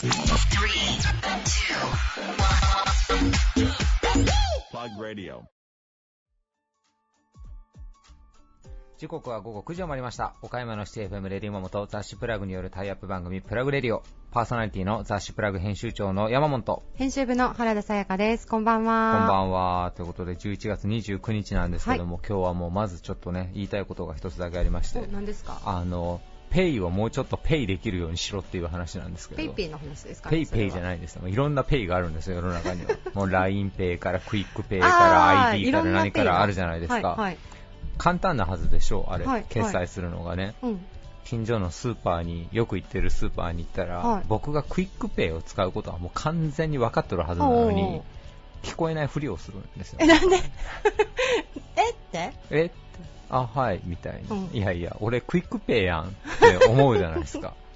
Plug Radio. 時刻は午後9時を回りました。岡山のシティ FM レディモモと雑誌プラグによるタイアップ番組プラグレディオ。パーソナリティの雑誌プラグ編集長の山本。こ編集部の原田さやかです。こんばんは。んばんは。ということで11月29日なんですけども、今日はもうまずちょっとね、言いたいことが一つだけありましてお、何ですか？あの、ペイをもうちょっとペイできるようにしろっていう話なんですけど。 PayPay の話ですか PayPay じゃい。ないんですよ。もういろんなペイがあるんですよ、世の中には。もう LINE Pay から QUICPay かあらー iD から何からあるじゃないですか。はい、はい。簡単なはずでしょう、あれ、はい決済するのがね。うん。近所のスーパーによく行ってるスーパーに行ったら、はい僕が QUICPay を使うことはもう完全に分かってるはずなのに聞こえないふりをするんですよえ、なんで？えって？え？あはいみたいな、うん。いやいや俺 QUICPay やんって思うじゃないですか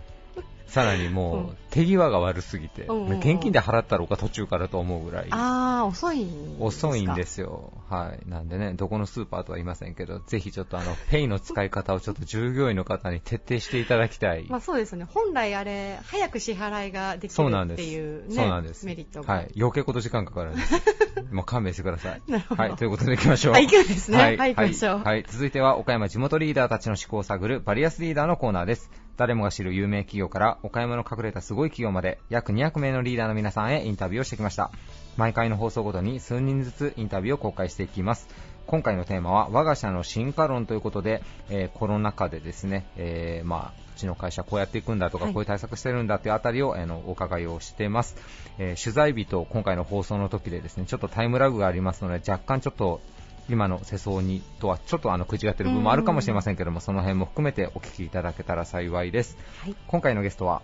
さらにもう、うん手際が悪すぎて、うんうんうん現金で払ったろうか途中からと思うぐらいあー、遅いんですか？遅いんですすよ。はい。なんでね、どこのスーパーとは言いませんけど、ぜひちょっとあの、ペイの使い方をちょっと従業員の方に徹底していただきたい。まあそうですね。本来あれ、早く支払いができるっ。ていうね、そうなんです。メリットが。はい。余計こと時間かかるんです。もう勘弁してください。なるほどはい。ということで行きましょう。はい行くんですねはい。はい行きましょうはい。はい続いては、岡山地元リーダーたちの思考を探るバリアスリーダーのコーナーです。誰もが知る有名企業から、岡山の隠れたすごい企業まで、約200名のリーダーの皆さんへインタビューをしてきました。毎回の放送ごとに数人ずつインタビューを公開していきます。今回のテーマは、我が社の進化論ということで、えーコロナ禍でですね、えーまあ、うちの会社こうやっていくんだとか、はいこういう対策してるんだというあたりを、あのお伺いをしてます、えー取材日と今回の放送の時でですねちょっとタイムラグがありますので若干ちょっと今の世相にとはちょっとあの口がってる部分もあるかもしれませんけどもその辺も含めてお聞きいただけたら幸いです、はい。今回のゲストは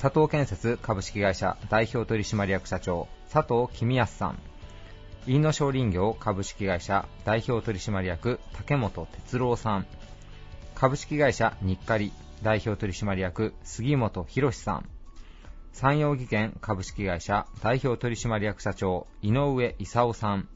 佐藤建設株式会社代表取締役社長佐藤公康さん。飯野商林業株式会社代表取締役竹本哲郎さん。株式会社日カリ代表取締役杉本博さん。山陽技研株式会社代表取締役社長井上勲さん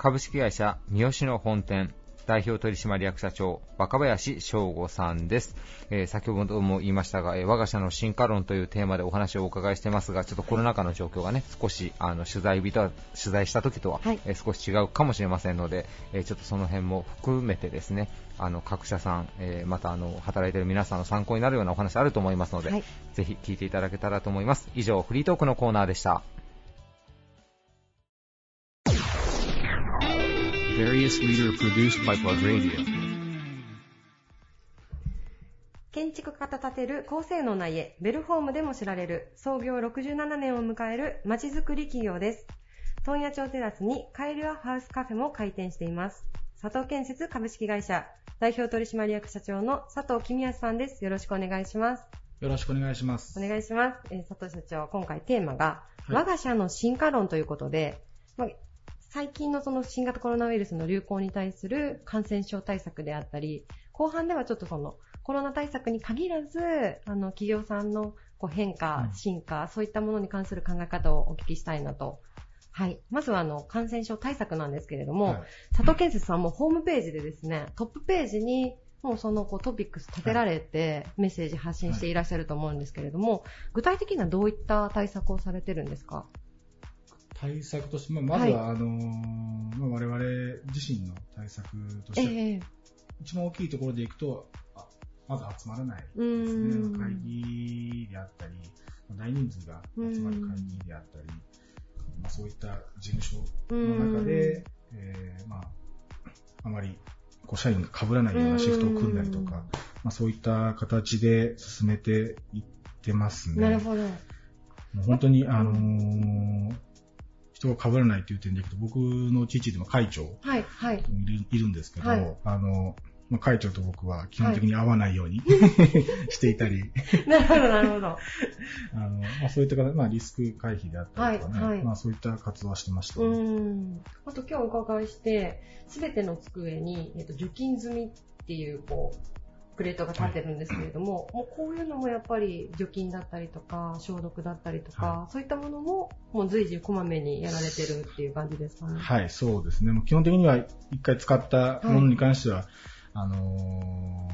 株式会社三好の本店代表取締役社長若林翔吾さんです、えー先ほども言いましたが、えー我が社の進化論というテーマでお話をお伺いしてますがちょっとコロナ禍の状況がね少しあの取材日とは取材した時とは、はい。えー少し違うかもしれませんので、えーちょっとその辺も含めてですねあの各社さん、えーまたあの働いている皆さんの参考になるようなお話あると思いますので、はい。ぜひ聞いていただけたらと思います。以上フリートークのコーナーでした Various leader produced by Plug Radio. 建築家と建てる高性能な家、ベルフォームでも知られる創業67年を迎えるまちづくり企業です。問屋町テラスにカエルアハウスカフェも開店しています。佐藤建設株式会社代表取締役社長の佐藤公康さんです。よろしくお願いします。よろしくお願いします。お願いします。えー佐藤社長、今回テーマが、はい我が社の進化論ということで、まあ最近のその新型コロナウイルスの流行に対する感染症対策であったり、後半ではちょっとそのコロナ対策に限らず、あの企業さんのこう変化、うん進化、そういったものに関する考え方をお聞きしたいなと。はい。まずはあの感染症対策なんですけれども、はい佐藤建設さんもホームページでですね、トップページにもうそのこうトピックス立てられてメッセージ発信していらっしゃると思うんですけれども、具体的にはどういった対策をされてるんですか？対策として、まあ、まずは、あのーまあ、我々自身の対策として、ええ一番大きいところでいくと、あまず集まらない。うーん。会議であったり、まあ大人数が集まる会議であったり、まあ、そういった事務所の中で、えーまあ、あまりこう社員が被らないようなシフトを組んだりとうんか、まあ、そういった形で進めていってますね。なるほど。もう本当に、あのー人が被らないという点でいくと、僕の父でも会長はい、はい。いるんですけど、はいあの、まあ、会長と僕は基本的に会わないように、していたり、なるほど、なるほど。あの、まあ、そういった形、まあ、リスク回避であったりとかね、はいはいまあ、そういった活動はしてましたうね。ーん。あと今日お伺いして、すべての机に、えっと、除菌済みっていう、こう、プレートが立ってるんですけれども、もうこういうのもやっぱり除菌だったりとか、消毒だったりとか、はそういったものも、もう随時こまめにやられてるっていう感じですかね。はい、そうですね。もう基本的には一回使ったものに関しては、あのー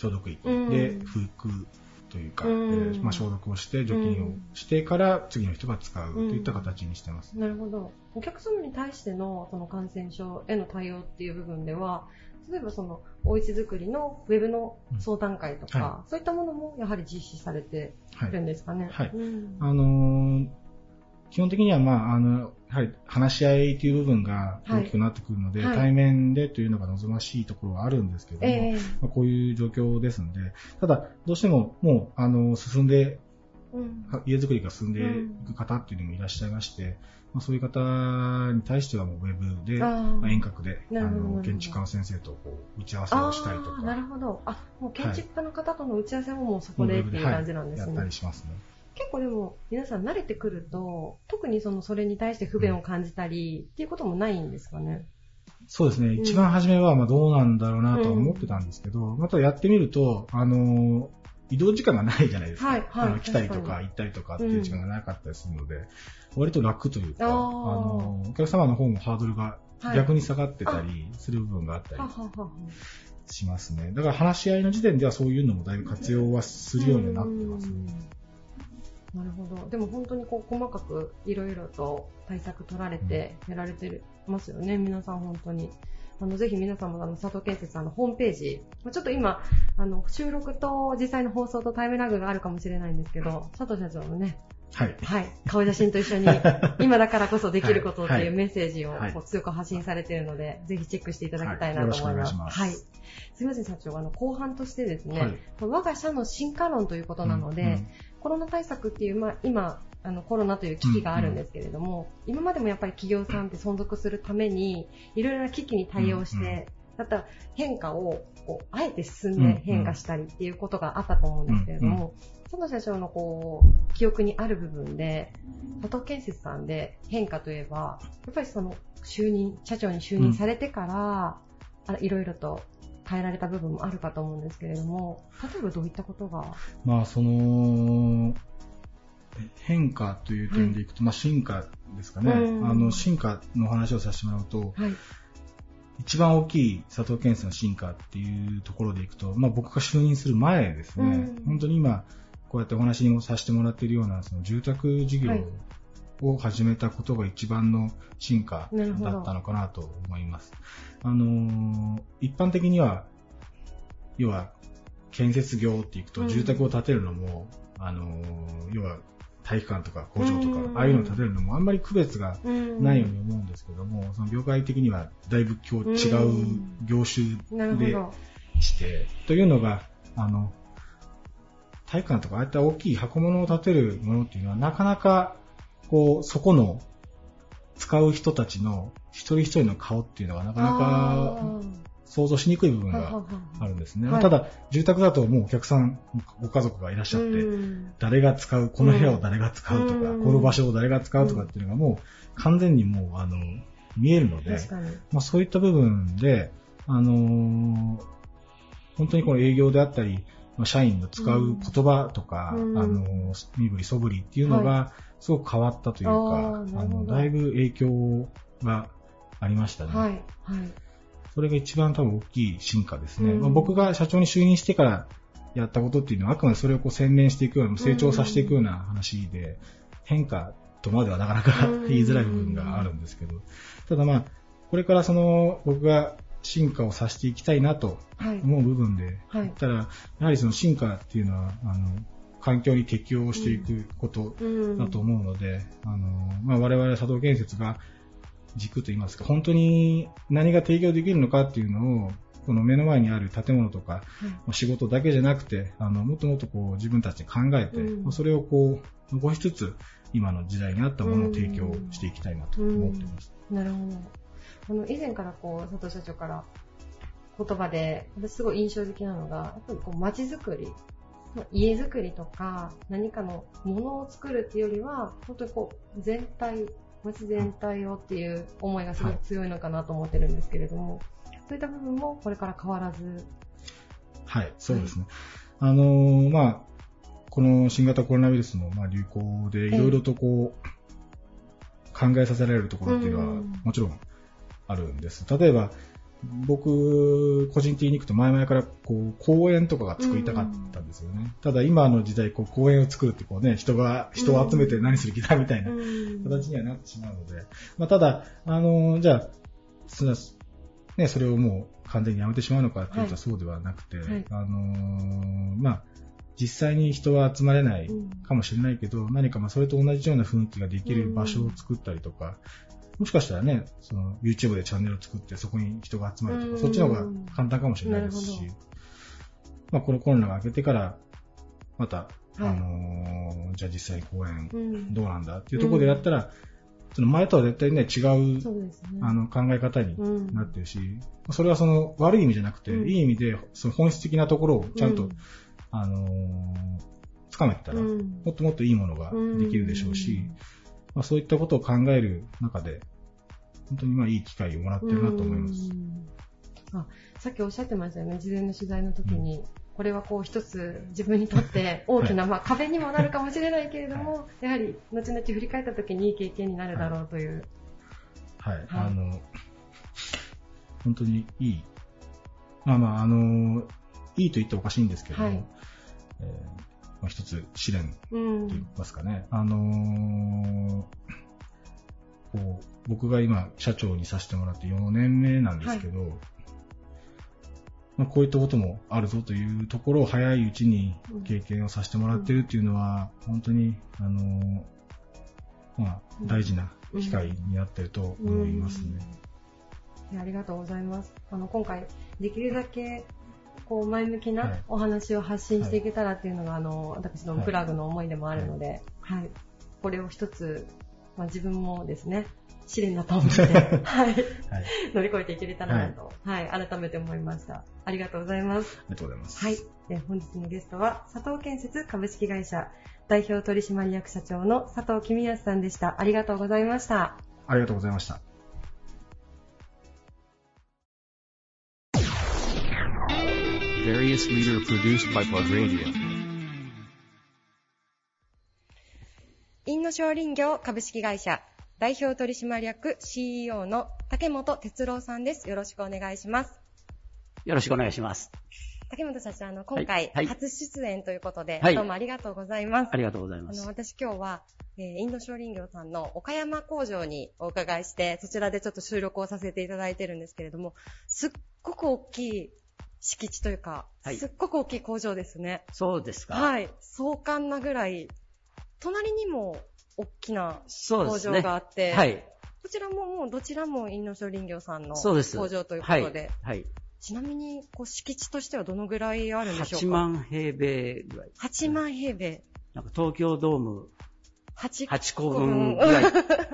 消毒液うんで拭くというか、うんえーまあ、消毒をして除菌をしてから次の人が使うといった形にしてます。なるほど。お客様に対してのその感染症への対応っていう部分では、例えばそのおうち作りのウェブの相談会とか、うんはそういったものもやはり実施されてはい。るんですかね。はい。うん。あのー基本的には、まあ、あの、やはり話し合いという部分が大きくなってくるので、はい。対面でというのが望ましいところはあるんですけども、ええ。まあ、こういう状況ですので、ただ、どうしてももう、あの、進んで、うん家づくりが進んでいく方っていうのもいらっしゃいまして、まあ、そういう方に対してはもうウェブで、まあ遠隔で、あの、建築家の先生とこう打ち合わせをしたりとあーなるか、ほど。あ、もう建築家の方との打ち合わせももうそこでっていう感じなんですね。やったりしますね。結構でも皆さん慣れてくると、特にそのそれに対して不便を感じたりっていうこともないんですかね？そうですね。一番初めは、まあどうなんだろうなとは思ってたんですけど、またやってみると、あの、移動時間がないじゃないですか。はいはいあの来たりと確か行ったりとかっていう時間がなかったりするので、割と楽というか、あの、お客様の方もハードルがはい逆に下がってたりする部分があったりしますね。だから話し合いの時点ではそういうのもだいぶ活用はするようになってますね。なるほど。でも本当にこう細かくいろいろと対策取られてやられてますよね、皆さん本当に。あの、ぜひ皆さんもあの、佐藤建設さんのホームページ、まあちょっと今、あの、収録と実際の放送とタイムラグがあるかもしれないんですけど、佐藤社長のね、はい。はい、顔写真と一緒に、今だからこそできることってはいいうメッセージをはいこう強く発信されているので、ぜひチェックしていただきたいなと思います。はいはい。すみません、社長。あの、後半としてですね、はい我が社の進化論ということなので、うんうんコロナ対策っていう、まあ、今、あのコロナという危機があるんですけれども、今までもやっぱり企業さんって存続するために、いろいろな危機に対応して、うんうん。また変化をこうあえて進んうんうん。で変化したりっていうことがあったと思うんですけれども、佐藤社長のこう記憶にある部分で、佐藤建設さんで変化といえば、やっぱりその就任、社長に就任されてから、あいろいろと変えられた部分もあるかと思うんですけれども、例えばどういったことが、まあ、その、変化という点でいくと、まあ、進化ですかね。うん。あの、進化の話をさせてもらうと、はい、一番大きい佐藤健介の進化っていうところでいくと、まあ、僕が就任する前ですね、うん。本当に今、こうやってお話にもさせてもらっているような、その住宅事業はい。を始めたことが一番の進化だったのかなと思います。あのー一般的には、要は、建設業っていくと、うん。住宅を建てるのも、あのー要は、体育館とか工場とか、うん。ああいうのを建てるのもあんまり区別がうん。ないように思うんですけども、その業界的にはだいぶ今日違う業種で。して、というのが、あの、体育館とかああいった大きい箱物を建てるものっていうのはなかなか、こう、そこの使う人たちの一人一人の顔っていうのがなかなか想像しにくい部分があるんですね。はい。ただ、住宅だともうお客さん、ご家族がいらっしゃって、うん。誰が使う、この部屋を誰が使うとか、うん。この場所を誰が使うとかっていうのがもう完全にもう、あの、見えるので。まあ、そういった部分で、あのー本当にこの営業であったり、まあ社員の使う言葉とか、うん。あのー身振りそぶりっていうのがすごく変わったというか、あのだいぶ影響がありましたね。はい。はい。それが一番多分大きい進化ですね。うんまあ、僕が社長に就任してからやったことっていうのは、あくまでそれをこう洗練していくような、成長させていくような話で、変化とまではなかなかうん言いづらい部分があるんですけど、ただまあ、これからその僕が進化をさせていきたいなとはい。思う部分ではい言ったら、やはりその進化っていうのは、あの、環境に適応していくことうん。だと思うので、あの、まあ、我々佐藤建設が軸と言いますか、本当に何が提供できるのかっていうのを、この目の前にある建物とか、仕事だけじゃなくて、あの、もっともっとこう自分たちで考えて、うん。それをこう、残しつつ、今の時代に合ったものを提供していきたいなと思っています。なるほど。あの、以前からこう、佐藤社長から言葉で、私すごい印象的なのが、やっぱりこう、街づくり、家づくりとか、何かのものを作るっていうよりは、本当にこう、全体、街全体をっていう思いがすごく強いのかなと思ってるんですけれども、そういった部分もこれから変わらず、はい、そうですね。あのーまあ、この新型コロナウイルスのまあ流行でいろいろとこう、考えさせられるところっていうのはうんもちろんあるんです。例えば、僕、個人的に行くと前々からこう公園とかが作りたかったんですよね。ただ今の時代こう公園を作るってこうね、人が、人を集めて何する気だみたいな形にはなってしまうので、まあ、ただ、あの、じゃあ、そね、それをもう完全にやめてしまうのかっていうとそうではなくて、はい、あのまあ、実際に人は集まれないかもしれないけど、うん、何かまあそれと同じような雰囲気ができる場所を作ったりとか、もしかしたらね、その YouTube でチャンネルを作ってそこに人が集まるとか、そっちの方が簡単かもしれないですし、まあこのコロナが明けてから、また、はい、あのー、じゃあ実際公演どうなんだっていうところでやったら、その前とは絶対ね、違う、ね、あの考え方になってるし、うん、それはその悪い意味じゃなくて、うん、いい意味でその本質的なところをちゃんと、うん、あのー、つかめたら、もっともっといいものができるでしょうし、まあ、そういったことを考える中で、本当にまあいい機会をもらってるなと思います。あさっきおっしゃってましたよね、事前の取材の時に。うん、これはこう一つ自分にとって 大きな、まあ、壁にもなるかもしれないけれども、やはり後々振り返った時にいい経験になるだろうという。はい、はい、あの、本当にいい。まあまあ、あの、いいと言っておかしいんですけども、はい、えーまあ、一つ試練と言いますかね。うん、あのー、こう僕が今社長にさせてもらって4年目なんですけど、はい、まあ、こういったこともあるぞというところを早いうちに経験をさせてもらっているっていうのは、本当に、あのー、まあ、大事な機会になっていると思いますね。ありがとうございます。あの、今回、できるだけこう前向きなお話を発信していけたらっていうのが、あの私のプラグの思いでもあるので、はい、これを一つ、まあ、自分もですね試練だと思って、はい、乗り越えていけれたらなと、はい、改めて思いました。ありがとうございます。ありがとうございます。はい。で本日のゲストは、佐藤建設株式会社代表取締役社長の佐藤公康さんでした。ありがとうございました。ありがとうございました。Various leader produced by Plug Radio. インノ商林業株式会社代表取締役 CEO の竹本哲郎さんです。よろしくお願いします。よろしくお願いします。竹本社長、あの、今回、初出演ということで、はい、どうもありがとうございます。ありがとうございます。あの、私今日は、えー、インド商林業さんの岡山工場にお伺いして、そちらでちょっと収録をさせていただいてるんですけれども、すっごく大きい敷地というか、はい、すっごく大きい工場ですね。そうですか。はい。壮観なぐらい、隣にも大きな工場があって、ね、はい。こちらももうどちらもインノショ林業さんの工場ということで、はい。はい、ちなみに、こう、敷地としてはどのぐらいあるんでしょうか ?8 万平米ぐらい。8万平米。なんか東京ドーム 8, 8個分ぐらい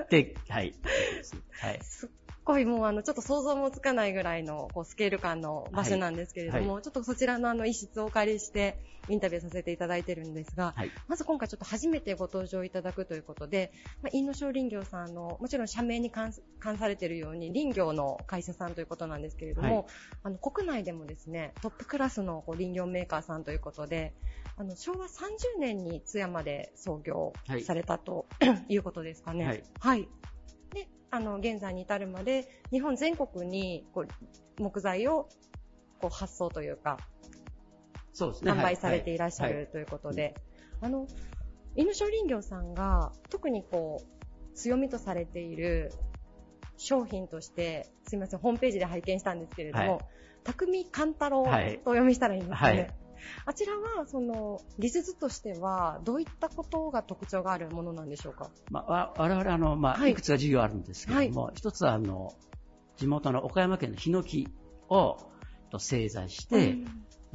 で、はい。はい。すっごいもうあの、ちょっと想像もつかないぐらいのこうスケール感の場所なんですけれども、はい、ちょっとそちらのあの、一室をお借りしてインタビューさせていただいてるんですが、はい、まず今回ちょっと初めてご登場いただくということで、まあ、インノショー林業さんの、もちろん社名に関されているように林業の会社さんということなんですけれども、はい、あの、国内でもですね、トップクラスのこう林業メーカーさんということで、あの、昭和30年に津山で創業されたと、いうことですかね。はい。はい。で、あの、現在に至るまで、日本全国に、こう、木材を、こう、発送というか、そうですね。販売されていらっしゃるということで、あの、犬商林業さんが、特にこう、強みとされている商品として、すみません、ホームページで拝見したんですけれども、はい、匠勘太郎とお読みしたらいいんですかね。はいあちらは、その、技術としては、どういったことが特徴があるものなんでしょうか？まあ、我々、あの、まあ、い。くつか事業あるんですけれども、はい、一つは、あの、地元の岡山県のヒノキをと製材して、うん、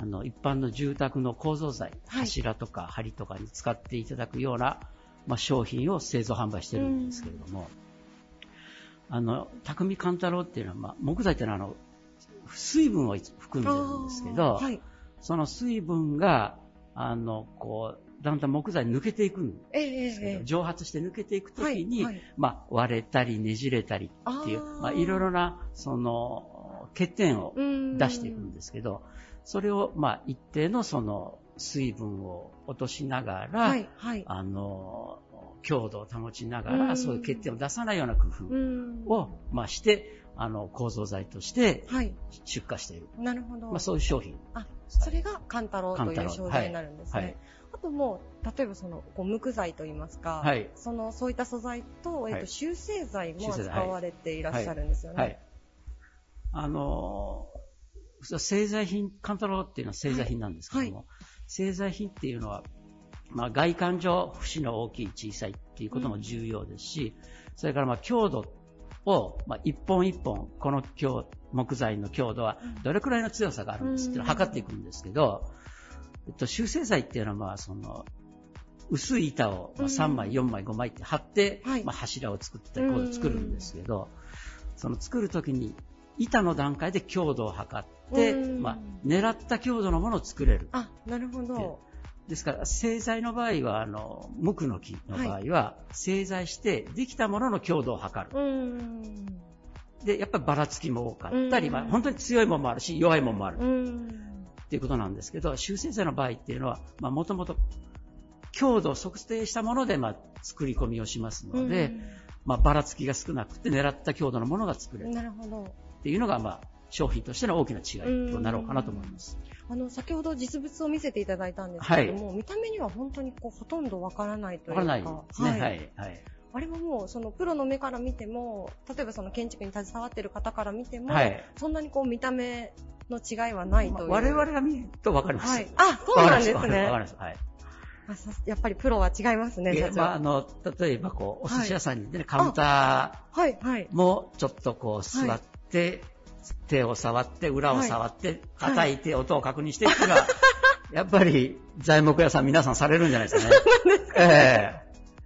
あの、一般の住宅の構造材、柱とか梁とかに使っていただくような、まあ、商品を製造販売してるんですけれども、うん、あの、匠勘太郎っていうのは、まあ、木材っていうのは、あの、水分を含んでるんですけど、はいその水分が、あの、こう、だんだん木材抜けていくんですけど、えー、蒸発して抜けていくときに、はいはい、まあ、割れたりねじれたりっていう、まあ、いろいろな、その、欠点を出していくんですけど、それを、まあ、一定のその、水分を落としながら、はい、はい。あの、強度を保ちながら、うんそういう欠点を出さないような工うん夫を、まあ、して、あの、構造材としてはい。出荷している。なるほど。まあ、そういう商品。あ、それがカンタロウという商材になるんですね。はい。あともう、例えばその、こう無垢材といいますか、はい。その、そういった素材と、えっ、と、はい修正剤も使われていらっしゃるんですよね。はい。あの、製材品、カンタロウっていうのは製材品なんですけども、はい。製材品っていうのは、まあ、外観上、節の大きい、小さいっていうことも重要ですし、それからまあ強度を、まあ、一本一本、この強木材の強度はどれくらいの強さがあるんですって測っていくんですけど、えっと、修正材っていうのは、まあ、その、薄い板をまあ3枚、4枚、5枚って貼って、はい。まあ、柱を作ったり、こう作るんですけど、その作るときに、板の段階で強度を測って、うん。まあ、狙った強度のものを作れる。あ、なるほど。ですから、製材の場合は、あの、無垢の木の場合は、製材して、できたものの強度を測る。うん。で、やっぱりばらつきも多かったり、うんまあ、本当に強いものもあるし、弱いものもある。うん。っていうことなんですけど、修正剤の場合っていうのは、まあ、もともと強度を測定したもので、まあ、作り込みをしますので、まあ、ばらつきが少なくて狙った強度のものが作れうん、るなるほど。っていうのが、まあ、商品としての大きな違いとなろうかなと思います。あの、先ほど実物を見せていただいたんですけれども、見た目には本当にこう、ほとんどわからないというか。わからないですね。はい。はい。あれはもう、そのプロの目から見ても、例えばその建築に携わっている方から見ても、はいそんなにこう見た目の違いはないという。まあ我々が見るとわかります。はい。あ、そうなんですわかりね。ます。はい。やっぱりプロは違いますね。まあ、あの、例えばこう、お寿司屋さんにね、いカウンタはい、はいー。もちょっとこう座って、手を触って、裏を触って、叩いて、音を確認してってい。うのは、やっぱり材木屋さん皆さんされるんじゃないですかね。ええ。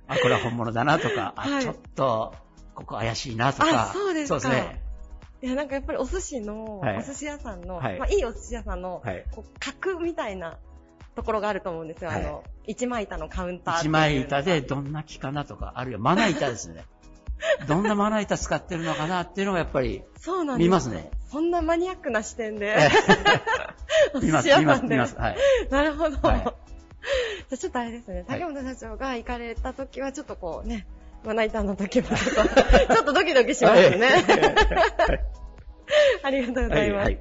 あ、これは本物だなとか、あ、はい。ちょっと、ここ怪しいなとか。あそうですか。そうですね。いや、なんかやっぱりお寿司の、はい。お寿司屋さんの、はい。まあいいお寿司屋さんの、はい。こう角みたいなところがあると思うんですよ。はい。あの、一枚板のカウンター一枚板でどんな木かなとか、あるいはまな板ですね。どんなまな板使ってるのかなっていうのがやっぱりそうなんです。見ますね。そんなマニアックな視点で。見ます、見ます。見ます。はい。なるほど。はいじゃあちょっとあれですね、はい竹本社長が行かれた時はちょっとこうね、まな板の時もちょっと、ちょっとドキドキしますね。ありがとうございます。はいはい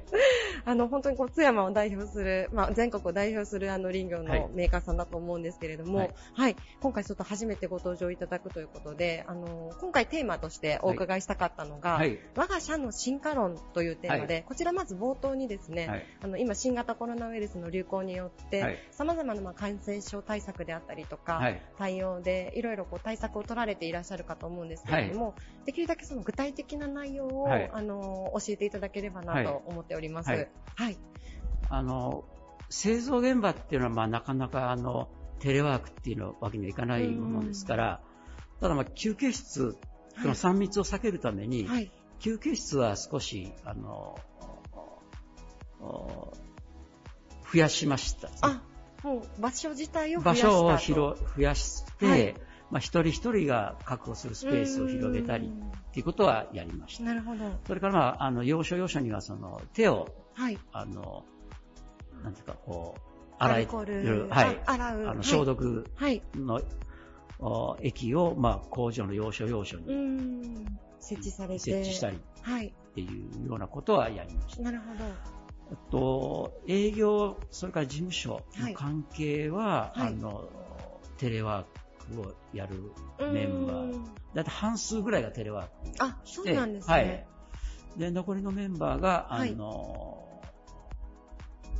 あの、本当にこう、津山を代表する、まあ、全国を代表するあの林業はいのメーカーさんだと思うんですけれども、ははいい、今回ちょっと初めてご登場いただくということで、あの、今回テーマとしてお伺いしたかったのが、はい。我が社の進化論というテーマで、はこちらまず冒頭にですね、はい。あの今、新型コロナウイルスの流行によって、はい様々なまあ感染症対策であったりとか、はい。対応でいろいろこう対策を取られていらっしゃるかと思うんですけれども、できるだけその具体的な内容を、はいあの教えていただければなと思っております。はいはい。あの、製造現場っていうのは、まあ、なかなか、あの、テレワークっていうのわけにはいかないものですから、ただ、まあ、休憩室、その3密を避けるために、はい。休憩室は少し、あの、お増やしました。あ、もう場所自体を増場やしたと所を広増やして、はいまあ、一人一人が確保するスペースを広げたりうんっていうことはやりました。なるほど。それから、まあ、あの、要所要所には、その、手を、はい。あの、なんていうか、こう、ア洗いはい。あ洗う。あの、はい消毒はい。の、お液を、まあ、工場の要所要所うにん。設置されて。設置したりっはい。ていうようなことはやりました。なるほど。あと、営業、それから事務所の関係は、はいはいあの、テレワークをやるメンバー、うんだいたい半数ぐらいがテレワークあ、そうなんですね。はい。で、残りのメンバーが、あはい。の、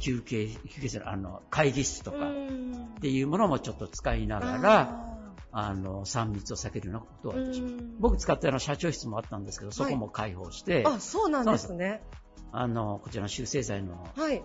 休憩、休憩する、あの、会議室とかっうん。ていうものもちょっと使いながら、あの、3密を避けるようなことを私、うん。僕使ったような社長室もあったんですけど、そこも開放して、あ、そうなんですね。あの、こちらの修正剤のはい。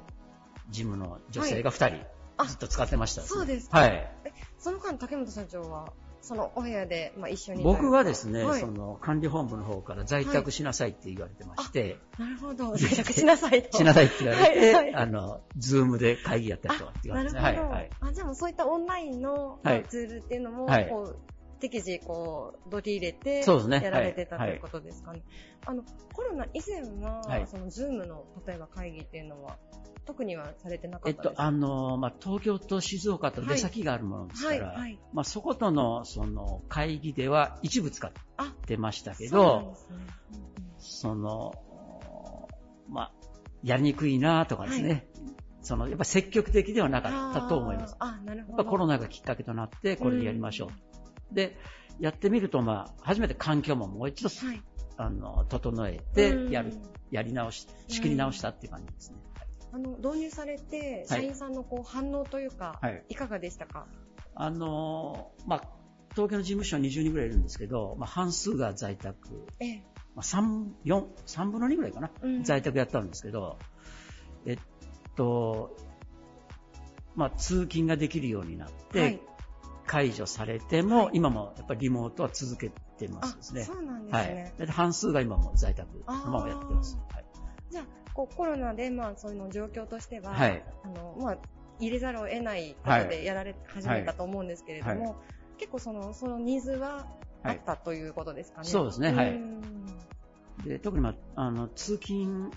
事務の女性が2人、あずっと使ってました、そうですかはい。え、その間、竹本社長は、そのお部屋で、まあ、一緒に。僕はですね、はいその管理本部の方から在宅しなさいって言われてまして、なるほど。在宅しなさいと。しなさいって言われて、はいはいあの、ズームで会議やったりとかって言わなれて、るほど。はい、はい。あ、じゃあもうそういったオンラインの、ツールっていうのも、はいこう、適時こう取り入れてやられてた、はいということですかね。あのコロナ以前は、はいそのズームの例えば会議っていうのは特にはされてなかえっと、ったですか？あの、まあ、東京と静岡と出先があるものですから、はいはいまあ、そことの、その、会議では一部使っあ、てましたけそうなんど。その、まあ、やりにくいなとかですね、その、やっぱ積極的ではなかったと思います。あなるほど。コロナがきっかけとなって、これでやりましょう。で、やってみると、まあ、初めて環境ももう一度、はい。あの、整えて、やるうん、やり直し、仕切り直したっていう感じですね。あの導入されてはい社員さんのこう反応というか、はいいかがでしたか？あのーまあ、東京の事務所は20人ぐらいいるんですけど、まあ、半数が在宅、ええ。まあ、3、4、3分の2ぐらいかな、うん在宅やったんですけど、えっと、まあ、通勤ができるようになって、はい。解除されても、今もやっぱりリモートは続けてまあすですね。そうなんですはい。半数が今も在宅のままやってます。はい。じゃあこうコロナでまあそういうの状況としては、はい。あのまあ入れざるを得ないことでやられ始めたと思うんですけれども、はい。結構そのそのニーズはあったということですかね。そうですね。はい。うんで特に、まあ、あの通勤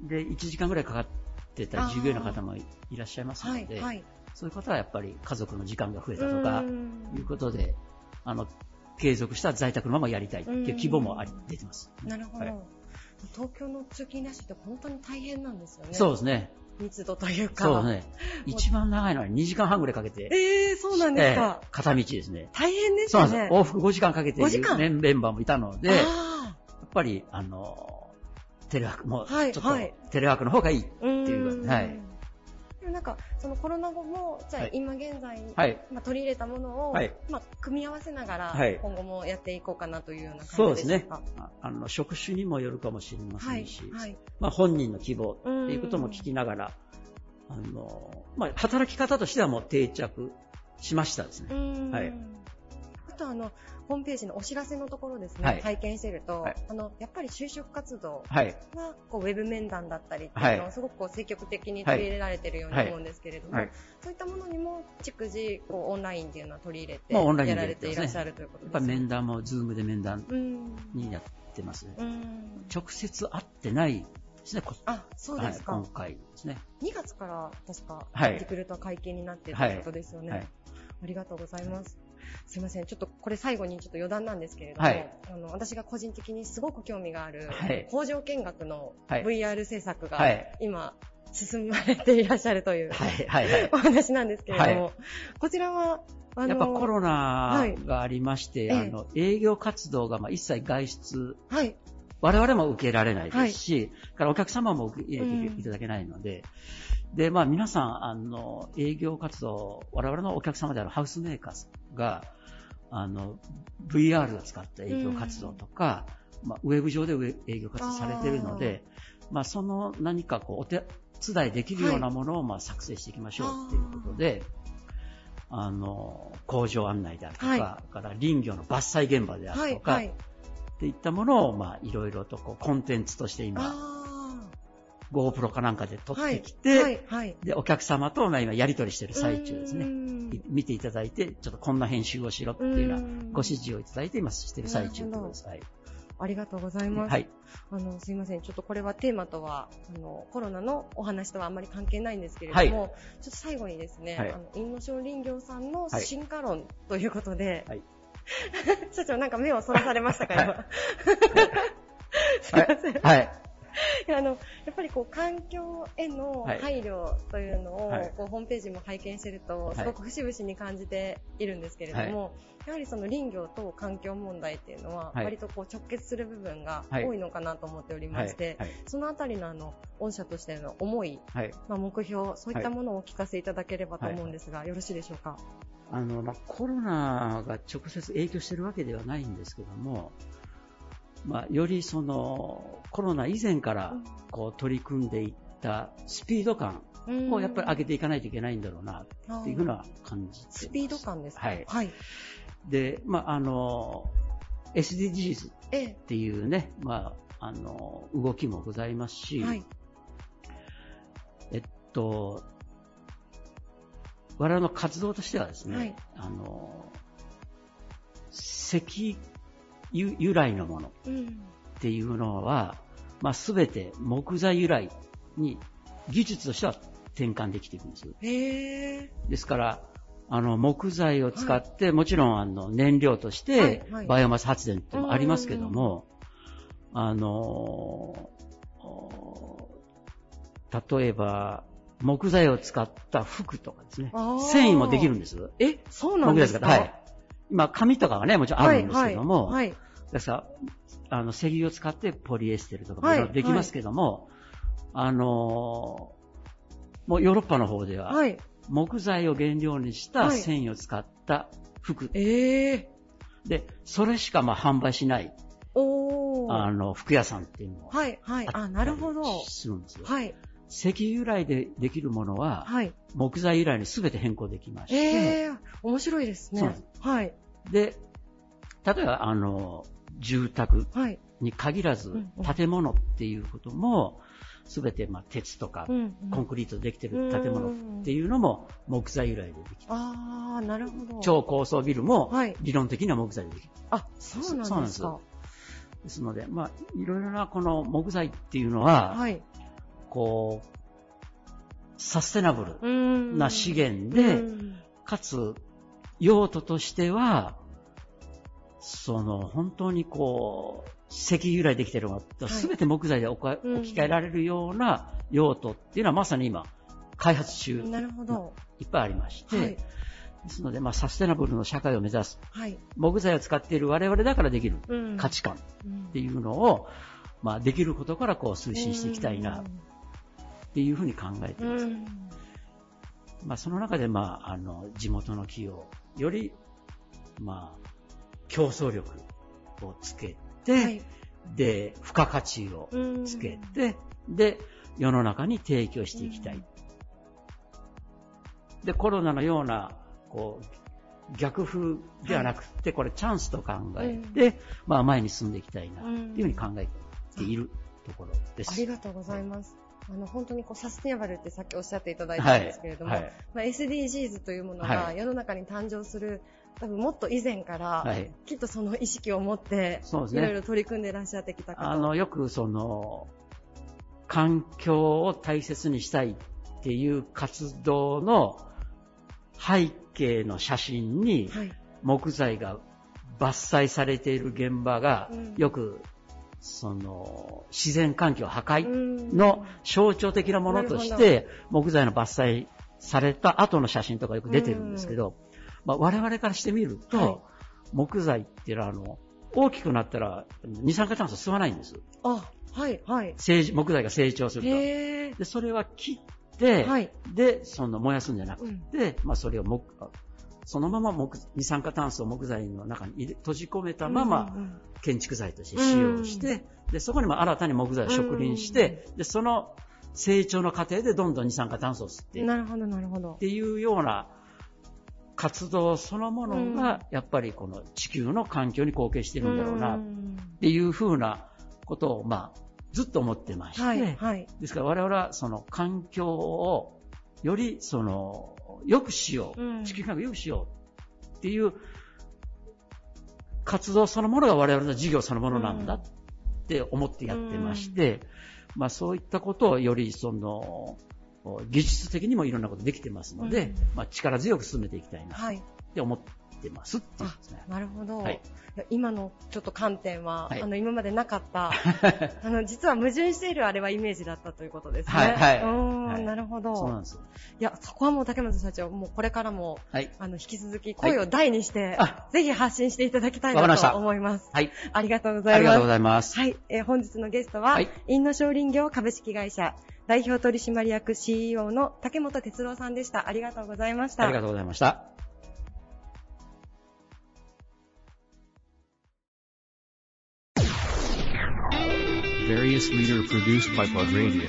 で1時間ぐらいかかってた従業員の方もいらっしゃいますので、はい。はい。そういう方はやっぱり家族の時間が増えたとかうんいうことで、あの継続した在宅のままやりたいっていう希望もあり出てます。なるほど、はい東京の通勤ラッシュって本当に大変なんですよね。そうですね。密度というか。そうね。一番長いのは2時間半ぐらいかけて、ええー、そうなんですか。ええ片道ですね。大変でしそう。なんです往復5時間かけてい5時間？るメンバーもいたので、やっあぱり、あの、テレワークも、ちょはいっとはいテレワークの方がいい。っていうはいなんか、そのコロナ後も、じゃあはい今現在、はい。まあ、取り入れたものを、はいまあ、組み合わせながら、はい今後もやっていこうかなというようなそうですね感じでしょうか。。ああの、職種にもよるかもしれませはいんし、。はい。まあ本人の希望っていうことも聞きながら、あの、まあ働き方としてはもう定着しましたですね。はいあとあの、ホームページのお知らせのところですね、はい拝見してると、はいあの、やっぱり就職活動はい。は、こう、ウェブ面談だったりっていうのはをすごくこう積極的に取り入れられてるように思うんですけれども、はい。そういったものにも、逐次、こう、オンラインっていうのは取り入れて、まあオンラインやられていらっしゃるということやっぱですね。面談もズームで面談うん。にやってます。直接会ってないですね、こあ、そうですか。はい、今回ですね。2月から確か、はいリクルートは解禁になっているということですよね。はい。ありがとうございます。すいません。ちょっとこれ最後にちょっと余談なんですけれども、はい。あの私が個人的にすごく興味がある、はい。工場見学のはい。VR 制作がはい。今進まれていらっしゃるという、はい、はい、はい。お。話なんですけれども、はこちらは、あの、やっぱコロナはい。がありまして、ええ。あの、営業活動がまあ一切外出、はい、我々も受けられないですし、からお客様も受け入れうんていただけないので、で、まあ皆さん、あの、営業活動、我々のお客様であるハウスメーカーが、あの、VR を使った営業活動とか、まあ、ウェブ上で営業活動されているので、まあ、その何かこう、お手伝いできるようなものを、まあ、作成していきましょうっていうことで、あの、工場案内であるとか、はい。から林業の伐採現場であはい、るとか、はい。っていったものを、まあ、いろいろとこう、コンテンツとして今、あ GoPro かなんかで撮ーってきて、はい、はい。で、お客様と、まあ、今やり取りしている最中ですうね。見ていただいて、ちょっとこんな編集をしろっていうようなうんご指示をいただいて今している最中です。はい。ありがとうございます。はい。あの、すいません。ちょっとこれはテーマとは、あの、コロナのお話とはあんまり関係ないんですけれども、はいちょっと最後にですね、はいあの、インノショ林業さんのはい進化論ということで、はい 社長なんか目をそらされましたか、今。すいません。はい。あの、やっぱりこう、環境へのはい配慮というのを、はいこう、ホームページも拝見してると、いすごく節々に感じているんですけれども、やはりその林業と環境問題っていうのは、はい割とこう、直結する部分がはい多いのかなと思っておりまして、はい。そのあたりのあの、御社としての思い、はい。まあ、目標、そういったものをお聞かせいただければと思うんですが、よろしいでしょうか？あの、まあ、コロナが直接影響してるわけではないんですけども、まあ、よりその、コロナ以前から、こう、取り組んでいったスピード感をやっぱり上げていかないといけないんだろうな、っていうふうな感じてますスピード感ですか？はい。はい。で、まあ、あの、SDGs っええ。ていうね、まあ、あの、動きもございますし、はい。えっと、我々の活動としてはですね、はい。あの、石油由来のものっていうのは、まあ、全て木材由来に技術としては転換できていくんです。へですから、あの、木材を使って、はい、もちろん、あの、燃料として、バイオマス発電ってもありますけども、あの、例えば、木材を使った服とかですね。繊維もできるんです。え、そうなんですか？はい。今、紙とかがね、もちろんあるんですけども、はい、はい、ですから、あの、石油を使ってポリエステルとかもできますけども、はい、あのもうヨーロッパの方では、はい、木材を原料にした繊維を使った服。ええー、で、それしかまあ販売しない、おあの、服屋さんっていうのは、はい、はい、あ、なるほど。するんですよ。はい。石油由来でできるものは、はい、木材由来に全て変更できまして。ええー、面白いですね。はい。で、例えば、あの、住宅に限らず、建物っていうことも、すべて、まあ、鉄とか、コンクリートでできてる建物っていうのも木材由来でできてる。ああ、なるほど。超高層ビルも、理論的には木材でできる。あ、そうなんですか。ですので、まあ、いろいろなこの木材っていうのは、はい、こう、サステナブルな資源で、かつ、用途としては、その、本当にこう、石油由来できてるのが、すべて木材で置き換えられるような用途っていうのはまさに今、開発中、なるほど。いっぱいありまして、はい、ですので、まあ、サステナブルの社会を目指す、はい、木材を使っている我々だからできる価値観っていうのを、まあ、できることからこう推進していきたいなっていうふうに考えています。まあ、その中で、まあ、あの地元の企業より、まあ、競争力をつけて、はい、で、付加価値をつけて、で、世の中に提供していきたい。で、コロナのような、こう、逆風ではなくて、これチャンスと考えて、まあ前に進んでいきたいな、っていうふうに考えているところです。ありがとうございます。あの本当にこうサステナブルってさっきおっしゃっていただいたんですけれども、はい。はい、まあ、SDGs というものが世の中に誕生する多分もっと以前から、きっとその意識を持って、いろいろ取り組んでいらっしゃってきたあの、よくその、環境を大切にしたいっていう活動の背景の写真に、木材が伐採されている現場が、よく、その、自然環境破壊の象徴的なものとして、木材の伐採された後の写真とかよく出てるんですけど、まあ、我々からしてみると、はい、木材っていうのは、あの、大きくなったら、二酸化炭素吸わないんです。あ、はい、はい。木材が成長すると。で、それは切って、はい、で、その燃やすんじゃなくて、うん、まあ、それを木、そのまま木二酸化炭素を木材の中に閉じ込めたまま、建築材として使用して、で、そこにも新たに木材を植林して、で、その成長の過程でどんどん二酸化炭素を吸っていく。なるほど、なるほど。っていうような、活動そのものが、やっぱりこの地球の環境に貢献してるんだろうな、っていうふうなことを、まあ、ずっと思ってまして、はいはい、ですから我々はその環境をよりその、良くしよう、地球環境を良くしようっていう活動そのものが我々の事業そのものなんだって思ってやってまして、まあそういったことをよりその、技術的にもいろんなことできてますので、うん、まあ、力強く進めていきたいなって思ってますっていうですね。なるほど。はい今のちょっと観点は、はい、あの今までなかった あの実は矛盾しているあれはイメージだったということですね。はい、はい、はい、なるほど。そうなんです。いやそこはもう竹本社長もうこれからも、はい、あの引き続き声を大にして、はい、ぜひ発信していただきたいなと思います。はい。ありがとうございます。ありがとうございます。はい。えー、本日のゲストは、はい、インノ商林業株式会社代表取締役 CEO の竹本哲郎さんでした。ありがとうございました。ありがとうございました。Various leader produced by Plug Radio.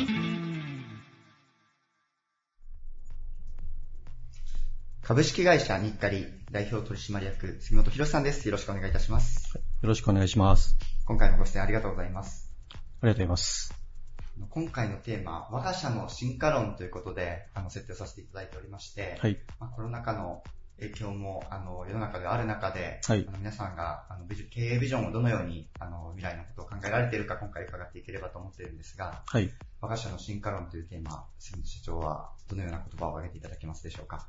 株式会社日課リ代表取締役杉本博さんです。よろしくお願いいたします。よろしくお願いします。今回もご出演ありがとうございます。ありがとうございます。今回のテーマ、我が社の進化論ということで、あの、設定させていただいておりまして、はい。まあ、コロナ禍の影響もあの世の中である中で、はいあの皆さんがあの経営ビジョンをどのようにあの未来のことを考えられているか今回伺っていければと思っているんですが、はい。我が社の進化論というテーマ、杉本社長はどのような言葉を挙げていただけますでしょうか？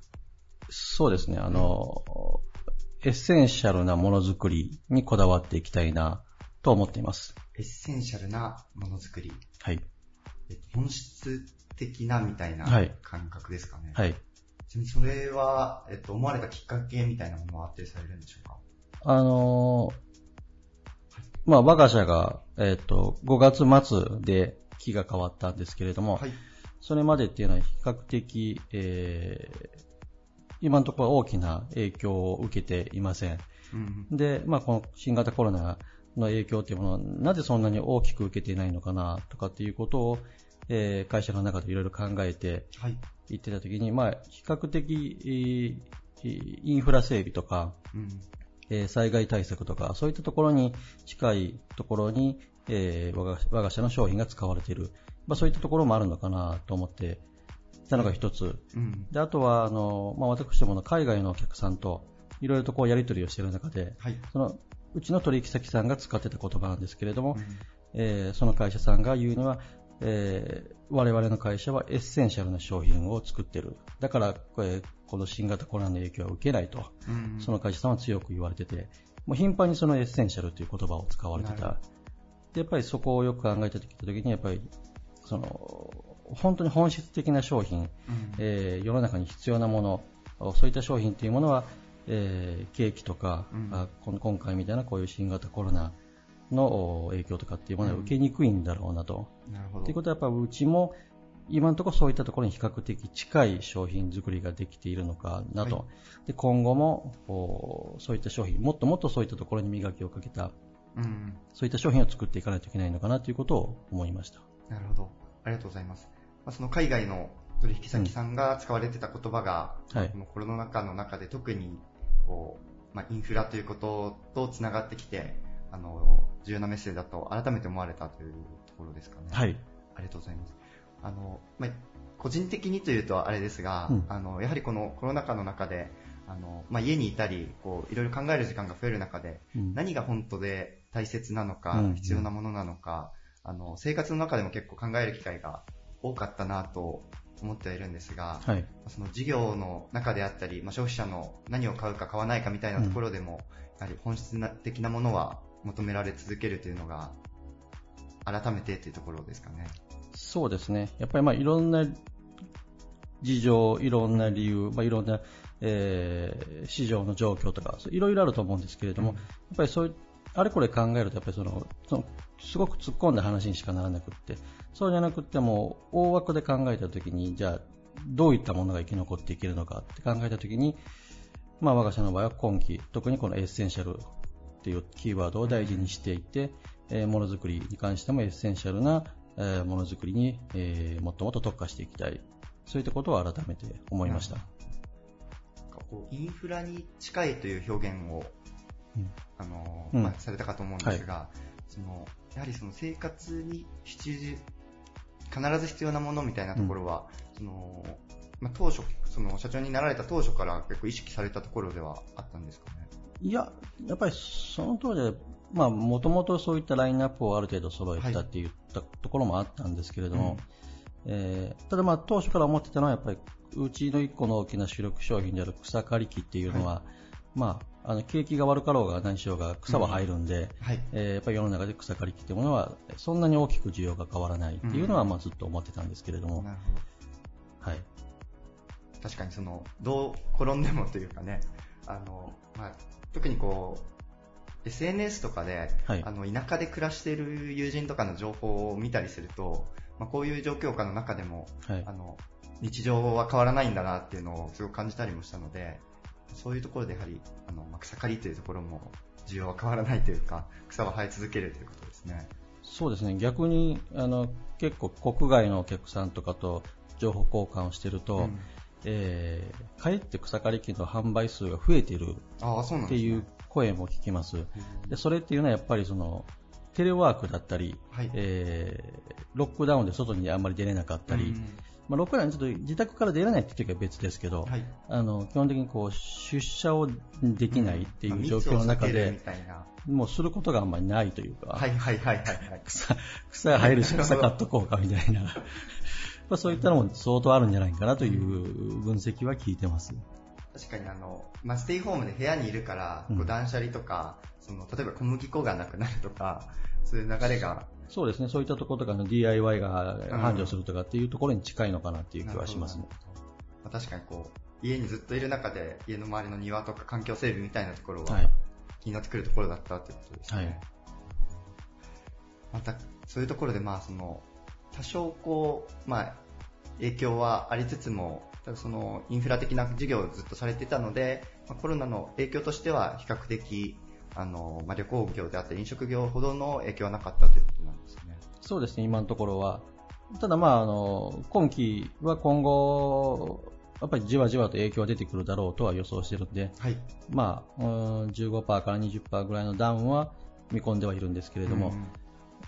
そうですね。あの、エッセンシャルなものづくりにこだわっていきたいなと思っています。エッセンシャルなものづくり、はい。えっと本質的なみたいなはい感覚ですかね。はい。ちなみにそれは、えっと、思われたきっかけみたいなものはあったりされるんでしょうか？あのまあ、我が社が、えっ、と、5月末で期が変わったんですけれども、はい。それまでっていうのは比較的、えー今のところ大きな影響を受けていません。うん。で、まあ、この新型コロナの影響というものは、なぜそんなに大きく受けていないのかなとかっていうことを、えー会社の中でいろいろ考えてはい。いってたときに、まあ、比較的、えーインフラ整備とか、うん。えー災害対策とか、そういったところに近いところに、えー我が社の商品が使われている。まあ、そういったところもあるのかなと思っていたのが一つ。うん。で、あとは、あの、まあ、私どもの海外のお客さんと、いろいろとこうやり取りをしている中で、はい。その、うちの取引先さんが使ってた言葉なんですけれども、うんえーその会社さんが言うには、えー我々の会社はエッセンシャルな商品を作ってる。だから、これこの新型コロナの影響は受けないと。うんその会社さんは強く言われてて、もう頻繁にそのエッセンシャルという言葉を使われてた。で、やっぱりそこをよく考えてきたときに、やっぱり、その、本当に本質的な商品、うんえー世の中に必要なもの、そういった商品というものは、えー景気とか、うん今回みたいなこういう新型コロナのお影響とかっていうものは受けにくいんだろうなと。なるほど。ということはやっぱうちも今のところそういったところに比較的近い商品作りができているのかなと。はで今後もおそういった商品、もっともっとそういったところに磨きをかけた、うん。そういった商品を作っていかないといけないのかなということを思いました。なるほど。ありがとうございます。まあ、その海外の取引先さんが使われてた言葉が、はいこのコロナ禍の中で特にこう、まあ、インフラということとつながってきて、あの、重要なメッセージだと改めて思われたというところですかね。はい。ありがとうございます。あの、まあ、個人的にというとあれですが、うんあの、やはりこのコロナ禍の中で、あの、まあ、家にいたり、こう、いろいろ考える時間が増える中で、うん何が本当で大切なのか、うん必要なものなのか、あの、生活の中でも結構考える機会が多かったなと思ってはいるんですが、はい。その事業の中であったり、まあ、消費者の何を買うか買わないかみたいなところでも、やはり本質的なものは求められ続けるというのが、改めてというところですかね。そうですね。やっぱりまあいろんな事情、いろんな理由、まあ、いろんな、えー市場の状況とか、いろいろあると思うんですけれども、うんやっぱりそういう、あれこれ考えると、やっぱりその、そのすごく突っ込んだ話にしかならなくって、そうじゃなくても、大枠で考えたときに、じゃあ、どういったものが生き残っていけるのかって考えたときに、まあ、我が社の場合は今期、特にこのエッセンシャルっていうキーワードを大事にしていて、えーものづくりに関してもエッセンシャルな、えーものづくりに、えーもっともっと特化していきたい。そういったことを改めて思いました。こうインフラに近いという表現を、うんあのうんまあ、されたかと思うんですが、そのやはりその生活に必需必ず必要なものみたいなところは、そのまあ、当初その社長になられた当初から結構意識されたところではあったんですかね。いや、やっぱりその当時は、まあ、もともとそういったラインナップをある程度揃えてたって言ったところもあったんですけれども、えーただまあ当初から思ってたのはやっぱりうちの一個の大きな主力商品である草刈り機っていうのは、まあ、あの景気が悪かろうが何しようが草は入るんで、はい。えーやっぱり世の中で草刈り機っていうものはそんなに大きく需要が変わらないっていうのはうんまあずっと思ってたんですけれども、なるほど。はい。確かにその、どう転んでもというかね、あの、まあ、特にこう、SNS とかで、はい。あの、田舎で暮らしている友人とかの情報を見たりすると、まあ、こういう状況下の中でも、はい。あの、日常は変わらないんだなっていうのをすごく感じたりもしたので、そういうところでやはり、あの、まあ、草刈りというところも、需要は変わらないというか、草は生え続けるということですね。そうですね、逆にあの結構国外のお客さんとかと情報交換をしてると、うんえーかえって草刈り機の販売数が増えている。っていう声も聞きます。うん。でそれっていうのはやっぱりそのテレワークだったり、はい。えーロックダウンで外にあんまり出れなかったり、まあ、ロックダウンちょっと自宅から出られないって時は別ですけど、はい、あの基本的にこう出社をできないっていう状況の中で、もうすることがあんまりないというか、はいはいはいはい、草草が生えるし草買っとこうかみたいな、まあそういったのも相当あるんじゃないかなという分析は聞いてます。確かにあの、まあ、ステイホームで部屋にいるから、こう断捨離とか、その例えば小麦粉がなくなるとか、そういう流れがそうですね、そういったところとかの DIY が繁盛するとかっていうところに近いのかなっていう気はしますね。まあ、確かにこう、家にずっといる中で、家の周りの庭とか環境整備みたいなところは、気になってくるところだったってことですね。はい、また、そういうところで、まあ、その、多少こう、まあ、影響はありつつも、そのインフラ的な事業をずっとされていたので、まあ、コロナの影響としては比較的あの、まあ、旅行業であったり飲食業ほどの影響はなかったということなんですね。そうですね、今のところは。ただまあ、あの、今期は今後、やっぱりじわじわと影響が出てくるだろうとは予想しているので、はい、まあ、15%から20%ぐらいのダウンは見込んではいるんですけれども、うん、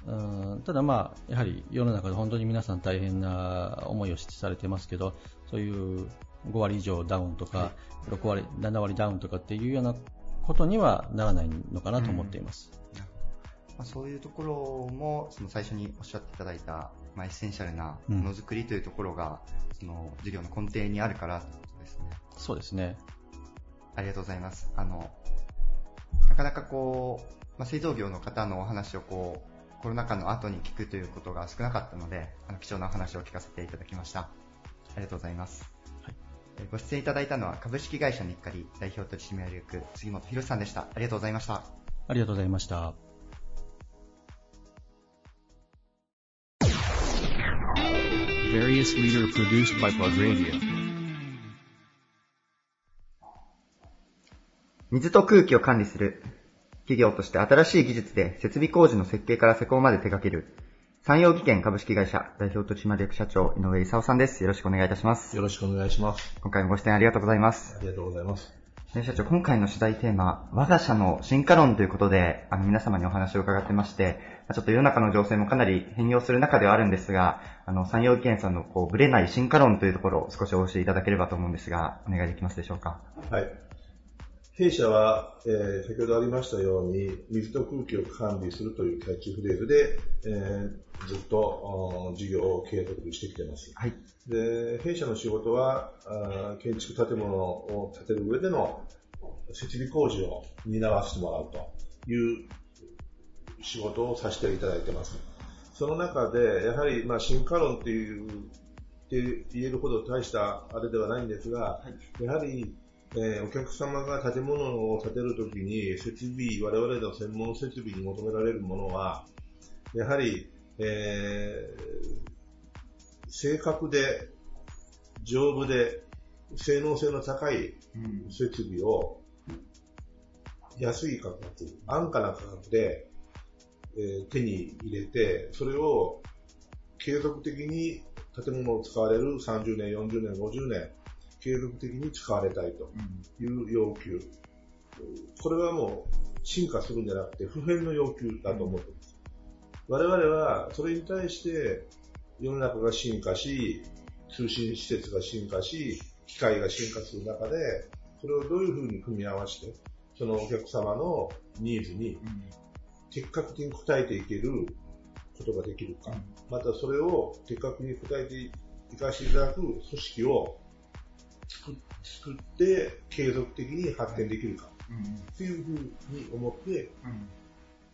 うんただまあ、やはり世の中で本当に皆さん大変な思いをされてますけど、そういう5割以上ダウンとか、はい、6割、7割ダウンとかっていうようなことにはならないのかなと思っています。うん、まあ、そういうところもその最初におっしゃっていただいた、まあ、エッセンシャルなものづくりというところが、うん、その事業の根底にあるからということですね。そうですね。ありがとうございます。あのなかなかこう、まあ、製造業の方のお話をこうコロナ禍の後に聞くということが少なかったので、あの貴重なお話を聞かせていただきました。ありがとうございます。ご出演いただいたのは株式会社日課代表取締役杉本博さんでした。ありがとうございました。ありがとうございました。水と空気を管理する企業として新しい技術で設備工事の設計から施工まで手掛ける山陽技研株式会社代表取締役社長井上勲さんです。よろしくお願いいたします。よろしくお願いします。今回もご出演ありがとうございます。ありがとうございます。社長、今回の取材テーマ、我が社の進化論ということで、あの皆様にお話を伺ってまして、ちょっと世の中の情勢もかなり変容する中ではあるんですが、あの、山陽技研さんのこう、ぶれない進化論というところを少しお教えいただければと思うんですが、お願いできますでしょうか。はい。弊社は、えー、先ほどありましたように、水と空気を管理するというキャッチフレーズで、えー、ずっと事業を継続してきています。はい、で弊社の仕事はあ、建築建物を建てる上での設備工事を担わせてもらうという仕事をさせていただいています。その中で、やはり、まあ、進化論っていう、って言えるほど大したあれではないんですが、はい、やはりえー、お客様が建物を建てるときに設備、我々の専門設備に求められるものは、やはり、えー、正確で、丈夫で、性能性の高い設備を、安い価格、安価な価格で、えー、手に入れて、それを継続的に建物を使われる30年、40年、50年、継続的に使われたいという要求。うん、これはもう進化するんじゃなくて普遍の要求だと思っています。我々はそれに対して世の中が進化し、通信施設が進化し、機械が進化する中で、それをどういうふうに組み合わせて、そのお客様のニーズに的確に応えていけることができるか、またそれを的確に応えていかせていただく組織を作って継続的に発展できるか、というふうに思って、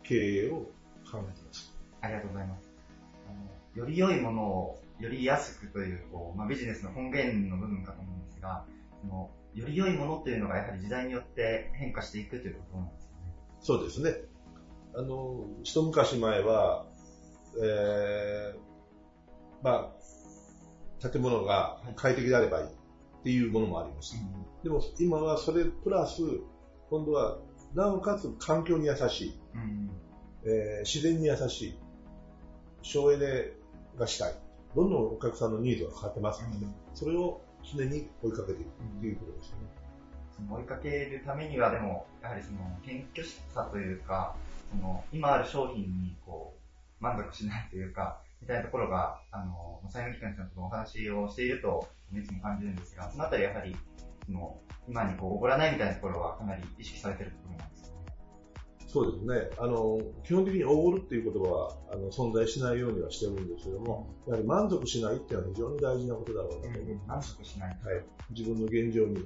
経営を考えています。ありがとうございます。あのより良いものをより安くというこう、まあ、ビジネスの本源の部分かと思うんですが、そのより良いものっていうのがやはり時代によって変化していくということなんですよね。そうですね。あの、一昔前は、えー、まあ、建物が快適であればいい。っていうものもあります。でも今はそれプラス、今度はなおかつ環境に優しい、うん、えー、自然に優しい、省エネがしたい。どんどんお客さんのニーズが変わってます。ので、うん、それを常に追いかけていくっていうことですよね。その追いかけるためにはでも、やはりその謙虚さというか、その今ある商品にこう満足しないというか、みたいなところが、あの、債務機関さんとお話をしていると、いつも感じるんですが、そのあたりやはり、その、今にこう、おごらないみたいなところはかなり意識されてるところなんですかね。そうですね。あの、基本的におごるっていう言葉は、あの、存在しないようにはしてるんですけども、やはり満足しないっていうのは非常に大事なことだろうなと思います。満足しない。はい。自分の現状に。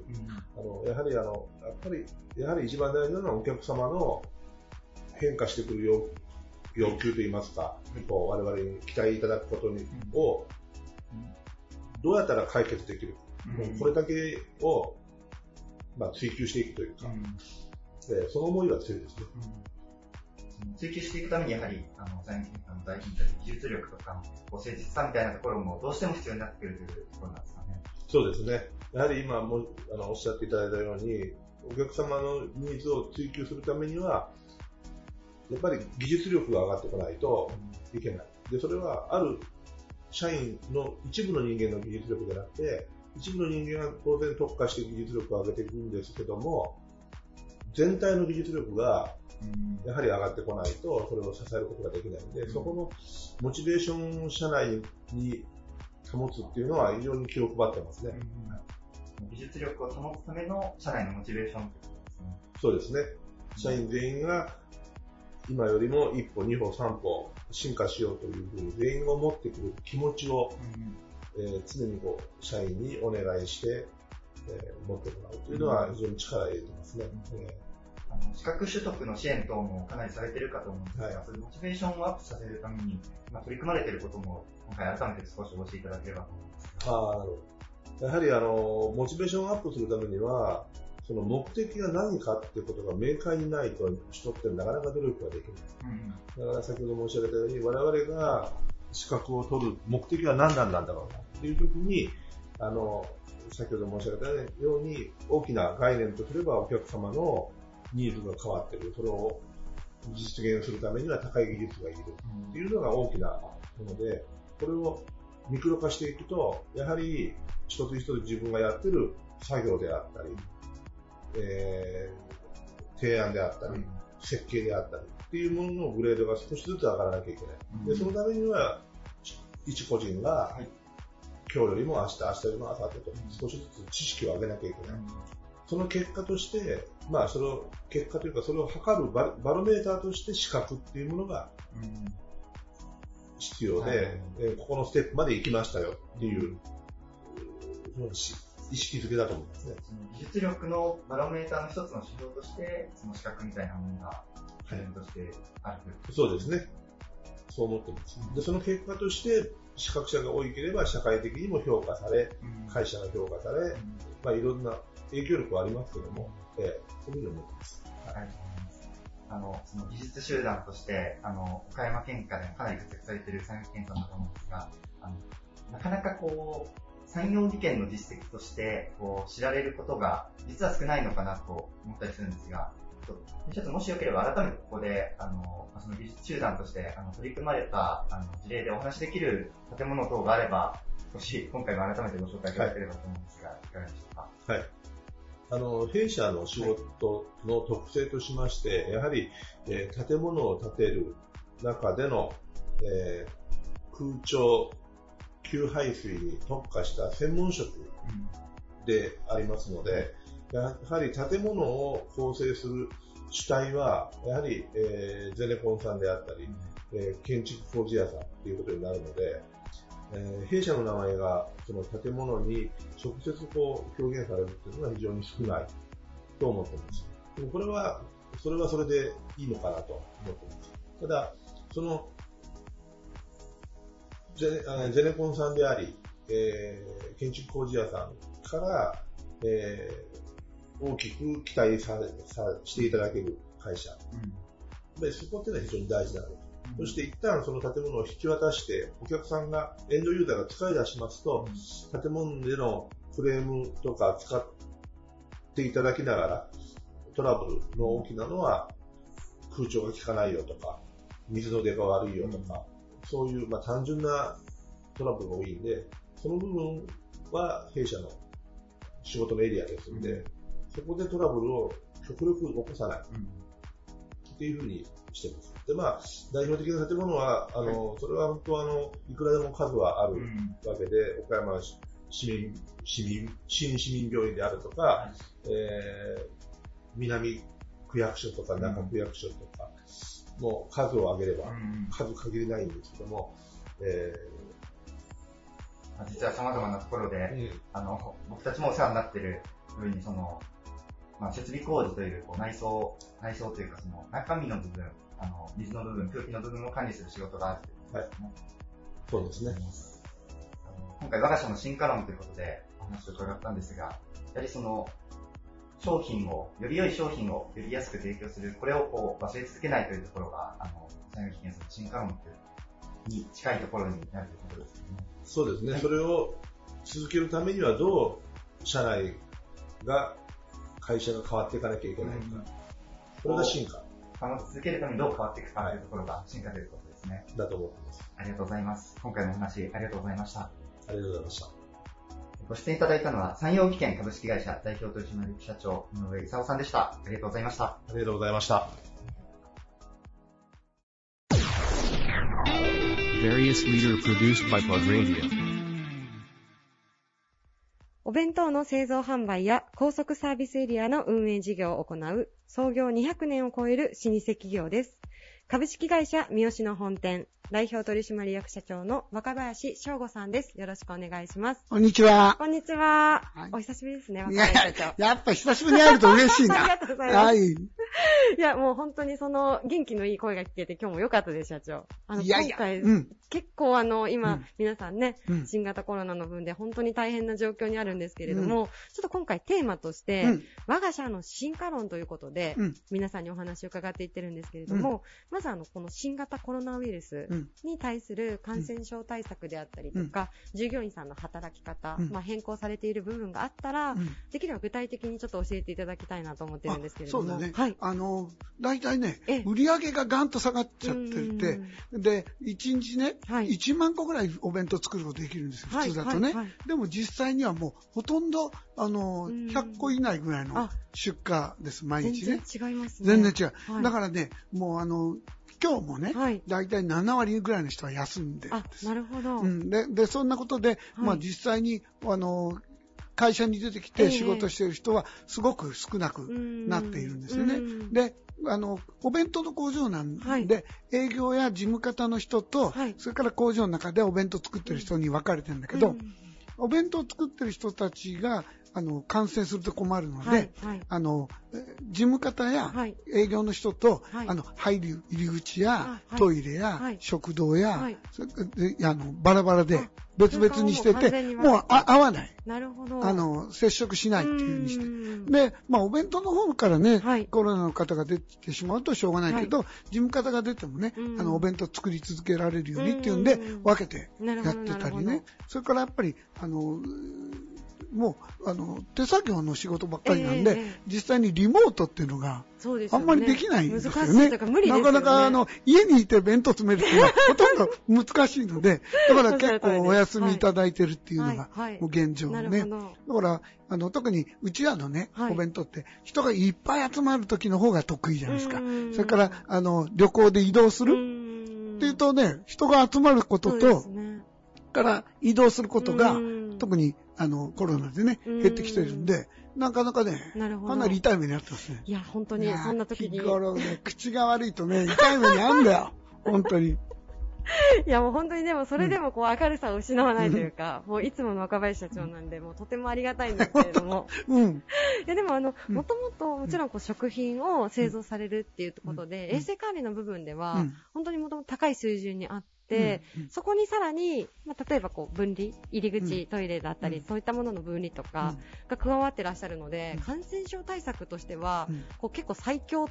あの、やはりあの、やっぱり、やはり一番大事なのはお客様の変化してくる要要求といいますか、こう我々に期待いただくことに、を、どうやったら解決できるか、これだけを、まあ、追求していくというか、でその思いは強いですね。追求していくためにやはり、あの、財務の大企業技術力とか、こう誠実さみたいなところもどうしても必要になってくるというところなんですかね。そうですね。やはり今もあのおっしゃっていただいたように、お客様のニーズを追求するためには、やっぱり技術力が上がってこないといけない。で、それはある社員の一部の人間の技術力じゃなくて、一部の人間が当然特化して技術力を上げていくんですけども、全体の技術力がやはり上がってこないと、それを支えることができないので、そこのモチベーションを社内に保つっていうのは非常に気を配ってますね。技術力を保つための社内のモチベーションそうですね。社員全員が今よりも一歩、二歩、三歩進化しようというふうに全員が思ってくる気持ちを、うん、えー、常にこう社員にお願いして、えー、持ってもらうというのは非常に力を入れてますね。うん。あの資格取得の支援等もかなりされてるかと思うんですが、はい、それモチベーションをアップさせるために、まあ、取り組まれていることも今回改めて少し教えていただければと思います。あなるほど。やはりあの、モチベーションをアップするためには、その目的が何かってことが明快にないと人ってなかなか努力ができない。うん、だから先ほど申し上げたように我々が資格を取る目的は何なんだろうなっていう時に、あの、先ほど申し上げたように大きな概念とすればお客様のニーズが変わっている。それを実現するためには高い技術がいるっていうのが大きなもので、これをミクロ化していくと、やはり一つ一つ自分がやってる作業であったり、えー、提案であったり、設計であったりっていうもののグレードが少しずつ上がらなきゃいけない。で、そのためには、一個人が、今日よりも明日、明日よりも明後日と少しずつ知識を上げなきゃいけない。その結果として、まあ、その結果というか、それを測るバロメーターとして資格っていうものが必要で、えここのステップまで行きましたよっていう、意識づけだと思いますね。技術力のバロメーターの一つの指標として、その資格みたいなものが、基準としてある、はい、そうですね。そう思ってます。で、その結果として、資格者が多ければ社会的にも評価され、会社が評価され、まあ、いろんな影響力はありますけども、えー、そういうふうに思ってます。はい。あの、その技術集団として、あの、岡山県下でもかなり活躍されている産業研さんだと思うんですが、あの、なかなかこう、産業技研の実績としてこう知られることが実は少ないのかなと思ったりするんですが、一つもしよければ改めてここで、あの、その技術集団としてあの取り組まれたあの事例でお話しできる建物等があれば、少し今回も改めてご紹介いただければと思うんですが、はい、いかがでしょうか？はい。あの、弊社の仕事の特性としまして、やはり、えー、建物を建てる中での、えー、空調、給排水に特化した専門職でありますので、やはり建物を構成する主体は、やはり、えー、ゼネコンさんであったり、えー、建築工事屋さんということになるので、えー、弊社の名前がその建物に直接こう表現されるというのは非常に少ないと思っています。でもこれは、それはそれでいいのかなと思っています。ただ、そのゼネゼネコンさんであり、えー、建築工事屋さんから、えー、大きく期待ささしていただける会社、うん、でそこっていうのは非常に大事なの、うん、そして一旦その建物を引き渡してお客さんがエンドユーザーが使い出しますと、うん、建物でのフレームとか使っていただきながらトラブルの大きなのは空調が効かないよとか水の出が悪いよとか、そういう、まあ、単純なトラブルが多いんで、その部分は弊社の仕事のエリアですんで、うん、そこでトラブルを極力起こさない。うん、っていうふうにしてます。で、まあ、代表的な建物は、あの、それは本当あの、いくらでも数はあるわけで、岡山市民、市民、新市民病院であるとか、えー、南区役所とか中区役所とか、もう数を挙げれば、数限りないんですけども、えー、実は様々なところで、うん、あの、僕たちもお世話になってる上に、その、まあ、設備工事というこう内装、内装というかその中身の部分、あの、水の部分、空気の部分を管理する仕事があるということですね。はい、そうですね。今回我が社の進化論ということでお話を伺ったんですが、やはりその、商品を、より良い商品をより安く提供する、これをこう忘れ続けないというところが、あの、産業危険の進化論に近いところになるということですね。そうですね。はい、それを続けるためにはどう社内が、会社が変わっていかなきゃいけないか。うん、これが進化。続けるためにどう変わっていくかというところが進化ということですね。だと思ってます。ありがとうございます。今回のお話ありがとうございました。ありがとうございました。ご出演いただいたのは、山陽機研株式会社代表取締役社長、井上勲さんでした。ありがとうございました。ありがとうございました。お弁当の製造販売や高速サービスエリアの運営事業を行う創業200年を超える老舗企業です。株式会社三好の本店、代表取締役社長の若林翔吾さんです。よろしくお願いします。こんにちは。こんにちは。はい、お久しぶりですね、若林社長。ややっぱ久しぶりに会えると嬉しいな。ありがとうございます。はい。いや、もう本当にその元気のいい声が聞けて今日も良かったです、社長。あの、いやいや今回、うん、結構あの、今、うん、皆さんね、うん、新型コロナの分で本当に大変な状況にあるんですけれども、ちょっと今回テーマとして、我が社の進化論ということで、皆さんにお話を伺っていってるんですけれども、まずあの、この新型コロナウイルスに対する感染症対策であったりとか、従業員さんの働き方、まあ、変更されている部分があったら、できれば具体的にちょっと教えていただきたいなと思ってるんですけれども。そうだね。はい。あの、大体ね、売り上げがガンと下がっちゃってて、で、1日ね、はい、1万個ぐらいお弁当作ることできるんですよ、普通だとね。でも実際にはもうほとんど、あの、100個以内ぐらいの出荷です、毎日ね。全然違いますね。全然違う。だからね、もうあの、今日もね、はい、大体7割ぐらいの人は休んでるんです。なるほど。うん、でで、そんなことで、はい、まあ実際に、あの、会社に出てきて仕事している人はすごく少なくなっているんですよね。で、あの、お弁当の工場なんで、はい、営業や事務方の人と、はい、それから工場の中でお弁当作ってる人に分かれてるんだけど、お弁当作ってる人たちがあの、感染すると困るので、はいはい、あの、事務方や営業の人と、はい、あの、入る入り口や、トイレや、食堂や、あの、バラバラで別々にしてて、もうあ合わない。なるほど。あの、接触しないっていうふうにして。で、まあ、お弁当の方からね、コロナの方が出てしまうとしょうがないけど、事務方が出てもね、あの、お弁当作り続けられるようにっていうんで、分けてやってたりね。それからやっぱり、あの、もうあの手作業の仕事ばっかりなんで、えー、実際にリモートっていうのがあんまりできないんですよね。なね。なかなかあの家にいて弁当詰めるっていうのはほとんど難しいので、だから結構お休みいただいてるっていうのがもう現状ね。だからあの特にうちらのね、お弁当って人がいっぱい集まる時の方が得意じゃないですか。それからあの旅行で移動する。っていうとね、人が集まることと、から移動することが特にあの、コロナでね、減ってきてるんで、なかなかね、かなり痛い目にあってますね。いや、本当に、そんな時に。日頃ね、口が悪いとね、痛い目にあんだよ。本当に。いやもう本当にでもそれでもこう明るさを失わないというか、うん、もういつもの若林社長なんで、もうとてもありがたいんですけれども。うん。いやでもあの、もともともちろんこう食品を製造されるっていうことで、衛生管理の部分では、本当にもともと高い水準にあって、、うんうん、そこにさらに、まあ、例えばこう分離、入り口、トイレだったり、そういったものの分離とかが加わってらっしゃるので、感染症対策としては、こう結構最強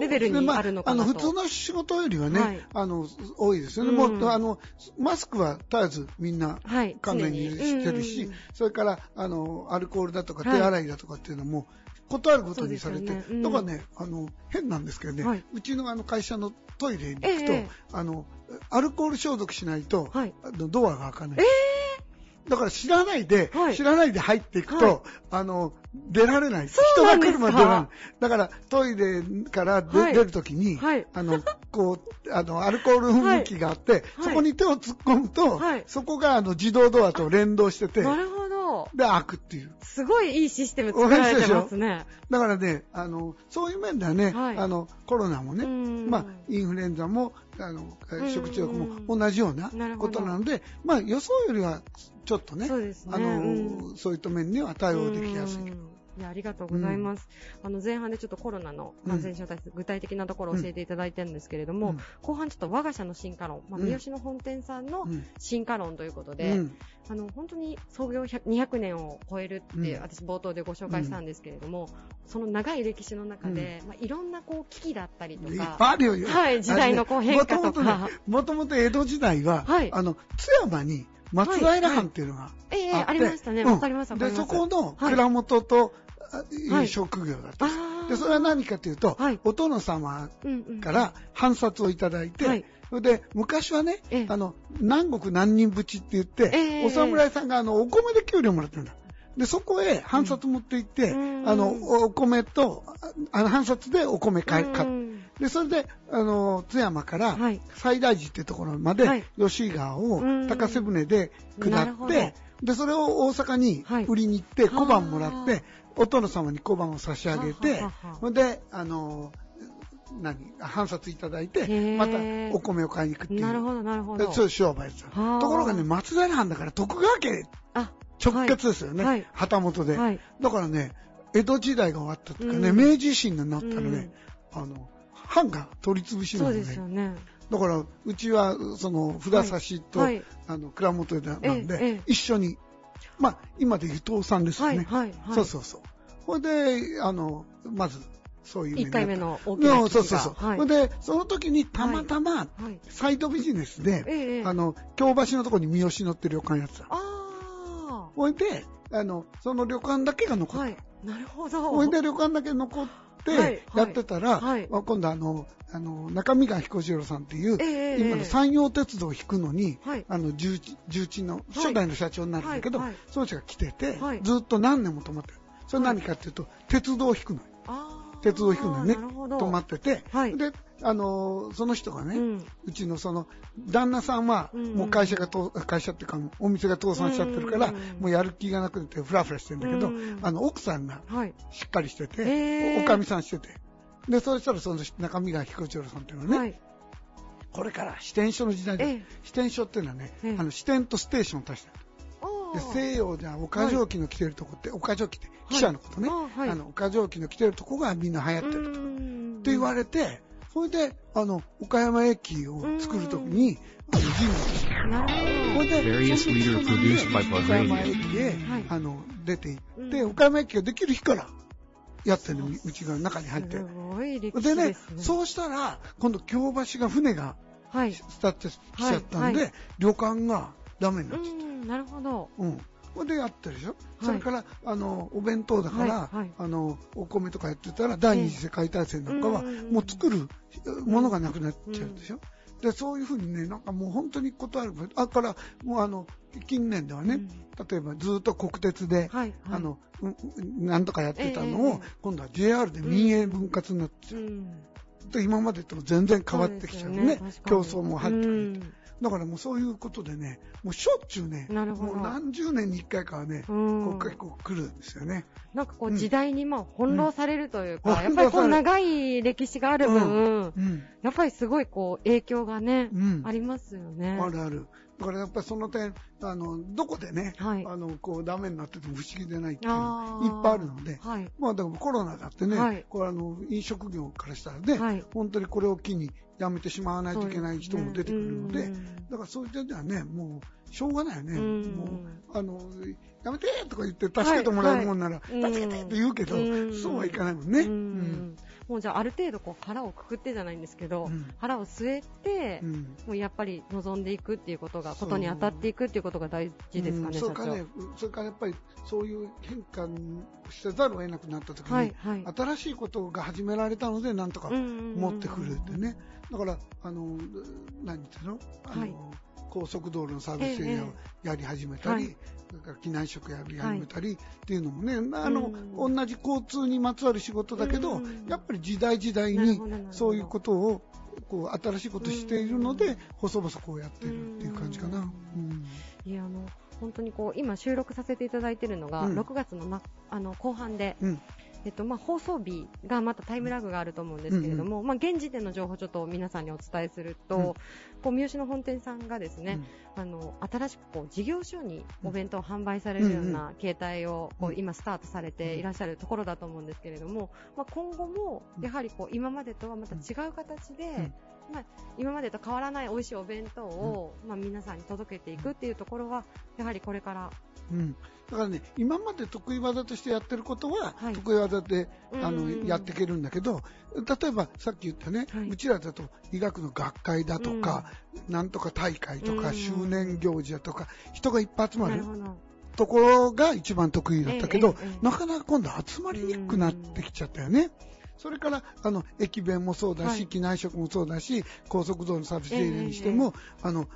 レベルにあるのかなと、ねまあ、あの普通の仕事よりはね、はい、あの多いですよね、もうあのマスクは絶えずみんな関連にしてるし、それからあのアルコールだとか手洗いだとかっていうのも、断ることにされて、ね。うん、だからね、あの、変なんですけどね、はい、うちのあの会社のトイレに行くと、えー、あの、アルコール消毒しないと、はい、ドアが開かない。えだから知らないで、はい。知らないで入っていくと、はい。あの、出られない。人が来るまで出られない。だから、トイレからで、はい。出るときに、はい。あの、こう、あの、アルコール噴霧器があって、はい。そこに手を突っ込むと、はい。そこがあの自動ドアと連動してて、で、開くっていう。すごいいいシステム作られてますね。だからね、あの、そういう面ではね、はい。あの、コロナもね、うん。まあ、インフルエンザも、あの、ん。食中毒も同じようなことなので、まあ、予想よりは、ちょっとね、あの、うん。そういった面には対応できやすい。うんいや、ありがとうございます。あの、前半でちょっとコロナの感染症対策、具体的なところを教えていただいてるんですけれども、うん。後半ちょっと我が社の進化論、まあ、うん。三好の本店さんのうん。進化論ということうで、ん。あの、本当に創業100 200年を超えるって、うん。私冒頭でご紹介したんですけれども、その長い歴史の中で、まあ、いろんなこう危機だったりといっか、ぱいあるよ。はい時代のこう変化とか。もともとね、江戸時代は、はい。あの、津山に松平藩っていうのがええあって、ありましたね。うん。わかりますわかで。そこのと、い。いう職業だった。んです。あー。で、それは何かというと、はい。お殿様から反札をいただいて、はい。それで、昔はねええ、あの、南国何人淵って言って、ええ。お侍さんがあの、お米で給料もらってるんだ。で、そこへ反札持って行って、うん。あの、お米と、あの、反札でお米買い、買っう。んで、それで、あの、津山からはい、西大寺ってところまではい、吉井川をうん。高瀬船で下って、で、それを大阪にはい売りに行って、小判もらっはて、お殿様に小判を差し上げてほんで、あの、何、反札いただいへて、ーまたお米を買いに行くっていう。なるほど、なるほど。でそういう商売ですところがね、松平藩だから徳川家あ、直結ですよね。はい旗本で、はい。だからね、江戸時代が終わったというかね、うん。明治維新になったらね、あの、藩が取り潰しなので、そうですよね。だから、うちは、その、札差しと、あの、蔵元でなんで、一緒に、まあ、今で言う倒産ですよね。はいはいはいそうそうそう。ほいで、あの、まず、そういう一回目の大きなそうそうそう。はいで、その時にたまたま、はい。サイドビジネスで、ええあの、京橋のところに三好乗ってる旅館やってた。あほいで、あの、その旅館だけが残あ。った。はい。なるほど。ほいで旅館だけ残ってはいやってたら、はい。まあ今度あの、あの、中身川彦次郎さんっていう、ええ今の山陽鉄道を引くのに、はい。あの、重鎮重鎮の初代の社長になるんだけど、はいはい。その人が来てて、はい。ずっと何年も止まってる。それ何かっていうと、鉄道を引くのよ。鉄道を引くのよね。止まってて、はい。で、あのその人がね、ううんちのその、旦那さんは、うん。もう会社がと、会社っていうか、お店が倒産しちゃってるから、うん。もうやる気がなくて、フラフラしてるんだけど、うん。あの、奥さんがはい。しっかりしてて、へー。おおかみさんしてて、で、そしたらその中身が彦次郎さんっていうのはね、はい。これから支店所の時代で、ええ。支店所っていうのはね、ええ。あの支店とステーションを足してる。西洋じゃ岡蒸気の来てるとこって、岡蒸気って記者のことね、あはい。あの岡蒸気の来てるとこがみんな流行ってると。うん。って言われて、それで、あの、岡山駅を作るときに、あの、人事なるそれで、岡山駅へ、はい。あの、出て行って、うん。岡山駅ができる日からやってるの、うちが中に入って。す。ごい歴史でね。ですね。そうしたら、今度京橋が船がはい。スタートしちゃったんで、はい。は旅館がダメになうっちゃった。ん、なるほど。うん。これでやってるでしょ、いそれから、あの、お弁当だから、はいはいあの、お米とかやってたら、第二次世界大戦なんかは、ええもう作るものがなくなっちゃうでしょ、で、そういうふうにね、なんかもう本当に断る。あから、もうあの、近年ではね、うん例えばずっと国鉄で、はいはいあの、うんうんなんとかやってたのを、ええ今度は JR で民営分割になって、うん。で今までと全然変わってきちゃうね。そうですよ競争も入ってくる。うんだからもうそういうことでね、もうしょっちゅうね、もう何十年に一回かはね、うんこ構来るんですよね。なんかこううん時代にまあ翻弄されるというか、うんやっぱりこう長い歴史がある分、うん。やっぱりすごいこう影響がね、うんありますよね。あるある。だからやっぱりその点、あの、どこでね、はいあの、こうダメになってても不思議でないっていうのいっぱいあるので、はい。まあだからコロナだってね、はいこれあの、飲食業からしたらね、はい本当にこれを機にやめてしまわないといけない人も出てくるので、そうですねだからそういう点ではね、もう、しょうがないよね。うんもう、あの、やめてとか言って助けてもらえるもんなら、助けてって言うけど、うんそうはいかないもんね。うんうんもうじゃあある程度こう腹をくくってじゃないんですけど、うん腹を据えて、うんもうやっぱり望んでいくっていうことが、ことに当たっていくっていうことが大事ですかね。それからね、それからやっぱりそういう変化をせざるを得なくなった時に、はいはい新しいことが始められたので、なんとか持ってくるってね。だから、あの、何ていうのあの、はい高速道路のサービスエリアをやり始めたり、ええそれから機内食やり始めたりっていうのもね、あの、同じ交通にまつわる仕事だけど、やっぱり時代時代にそういうことをこう新しいことしているので、細々こうやってるっていう感じかな。うん。いやあの本当にこう今収録させていただいているのが、うん、6月のなあの後半で、うん、えっとまあ、放送日がまたタイムラグがあると思うんですけれども、うんうん、まあ、現時点の情報をちょっと皆さんにお伝えすると、うん、こう三好の本店さんがですね、うん、あの新しくこう事業所にお弁当を販売されるような形態をこう今スタートされていらっしゃるところだと思うんですけれども、まあ、今後もやはりこう今までとはまた違う形で、まあ、今までと変わらない美味しいお弁当を、まあ、皆さんに届けていくっていうところはやはりこれからうん、だからね、今まで得意技としてやってることは、はい、得意技で、あの、やっていけるんだけど、例えばさっき言ったね、はい、うちらだと医学の学会だとか、うん、なんとか大会とか、周年行事だとか、人がいっぱい集まる。ところが一番得意だったけど、えええ、なかなか今度集まりにくくなってきちゃったよね。それから、あの、駅弁もそうだし、はい、機内食もそうだし、高速道路のサービスエリアにしても、えー、あの、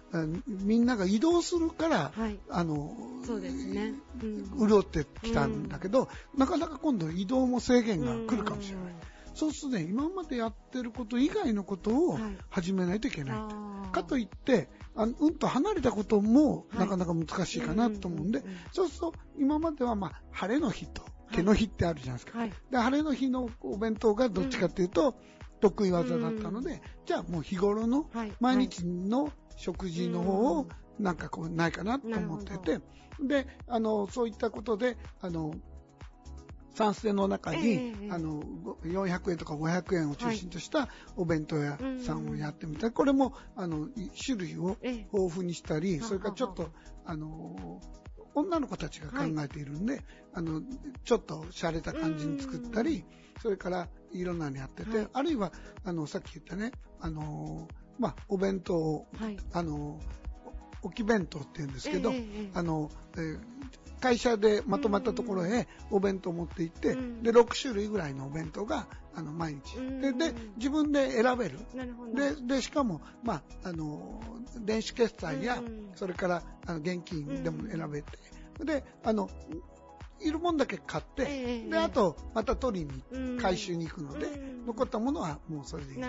みんなが移動するから、はい、あの、そうですね。うん、潤ってきたんだけど、うん、なかなか今度移動も制限が来るかもしれない。そうするとね、今までやってること以外のことを始めないといけない。はい、かといって、あのうんと離れたこともなかなか難しいかなと思うんで、そうすると今まではまあ晴れの日と、毛の日ってあるじゃないですか。はい、で、晴れの日のお弁当がどっちかっていうと、得意技だったので、うん、じゃあもう日頃の毎日の食事の方をなんかこうないかなと思ってて、で、あの、そういったことで、あの、サンステの中に、えー、あの、400円とか500円を中心としたお弁当屋さんをやってみた。はい、これも、あの、種類を豊富にしたり、えー、それからちょっと、あの、女の子たちが考えているんで、はい、あの、ちょっと洒落た感じに作ったり、それからいろんなのやってて、はい、あるいは、あの、さっき言ったね、あの、まあ、お弁当を、はい、あの、置き弁当って言うんですけど、えー、あの、えー、会社でまとまったところへお弁当を持って行って、で、6種類ぐらいのお弁当が、あの、毎日。で、で、自分で選べる。で、で、しかも、まあ、あの、電子決済や、それから、あの、現金でも選べて、で、あの、いるもんだけ買って、えー、で、あと、また取りに、回収に行くので、残ったものはもうそれでいい。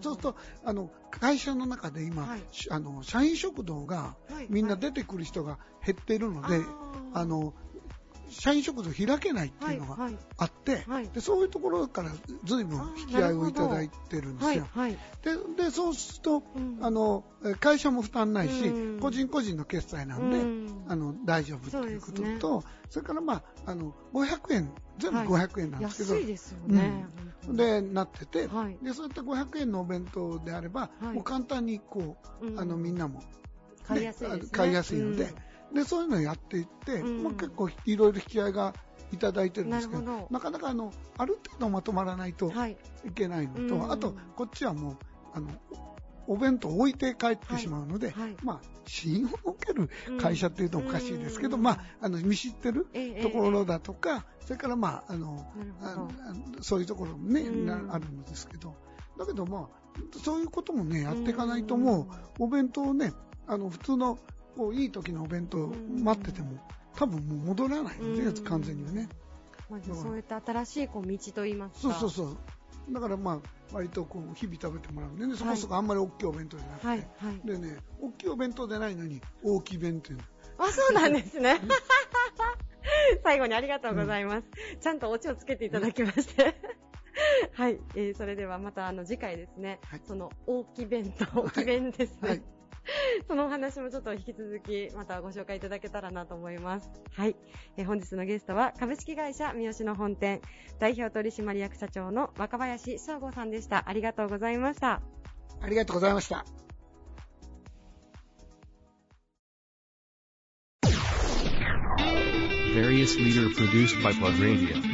そうすると、あの、会社の中で今、はい、あの、社員食堂が、みんな出てくる人が減っているので、はい、あの、社員食堂開けないっていうのがあって、はい。はい、でそういうところから随分引き合いをいただいてるんですよ。はい、ででそうすると、うん、あの会社も負担ないし、うん、個人個人の決済なんで、うん、あの大丈夫ということとそ、ね,、れから、まあ、あの500円全部500円なんですけど、安いですよね、でなってて、でそういった500円のお弁当であれば、もう簡単にこう、あのみんなも、ね、買いやすい、ね、買いやすいので。で、そういうのをやっていって、うん、まあ、結構いろいろ引き合いがいただいてるんですけど、ど。なかなかあの、ある程度まとまらないとい。けないのと、はい、あと、こっちはもう、あの、お弁当を置いて帰ってしまうので、はい。はい、まあ、信用を受ける会社っていうとおかしいですけど、うん、まあ、あの、見知ってるところだとか、ええ、それからまあ、あの、あそういうところもね、うん、あるんですけど、だけどまあ、そういうこともね、やっていかないともう、お弁当をね、あの、普通のこういい時のお弁当待ってても、多分もう戻らないので、完全にはね。まあ、そういった新しいこう道といいますか。そうそうそう。だからまあ、割とこう、日々食べてもらうんでね、そこそこあんまり大きいお弁当じゃなくて。はい。はい、でね、大きいお弁当でないのに、大きい弁当。あ、そうなんですね。最後にありがとうございます。うん、ちゃんとオチをつけていただきまして。はい、えー、それではまたあの次回ですね、はい、その大き弁当、大き弁ですね。はい そのお話もちょっと引き続きまたご紹介いただけたらなと思います。はい。え本日のゲストは株式会社三好の本店代表取締役社長の若林翔吾さんでした。ありがとうございました。ありがとうございました。Various leader produced by Plug Radio.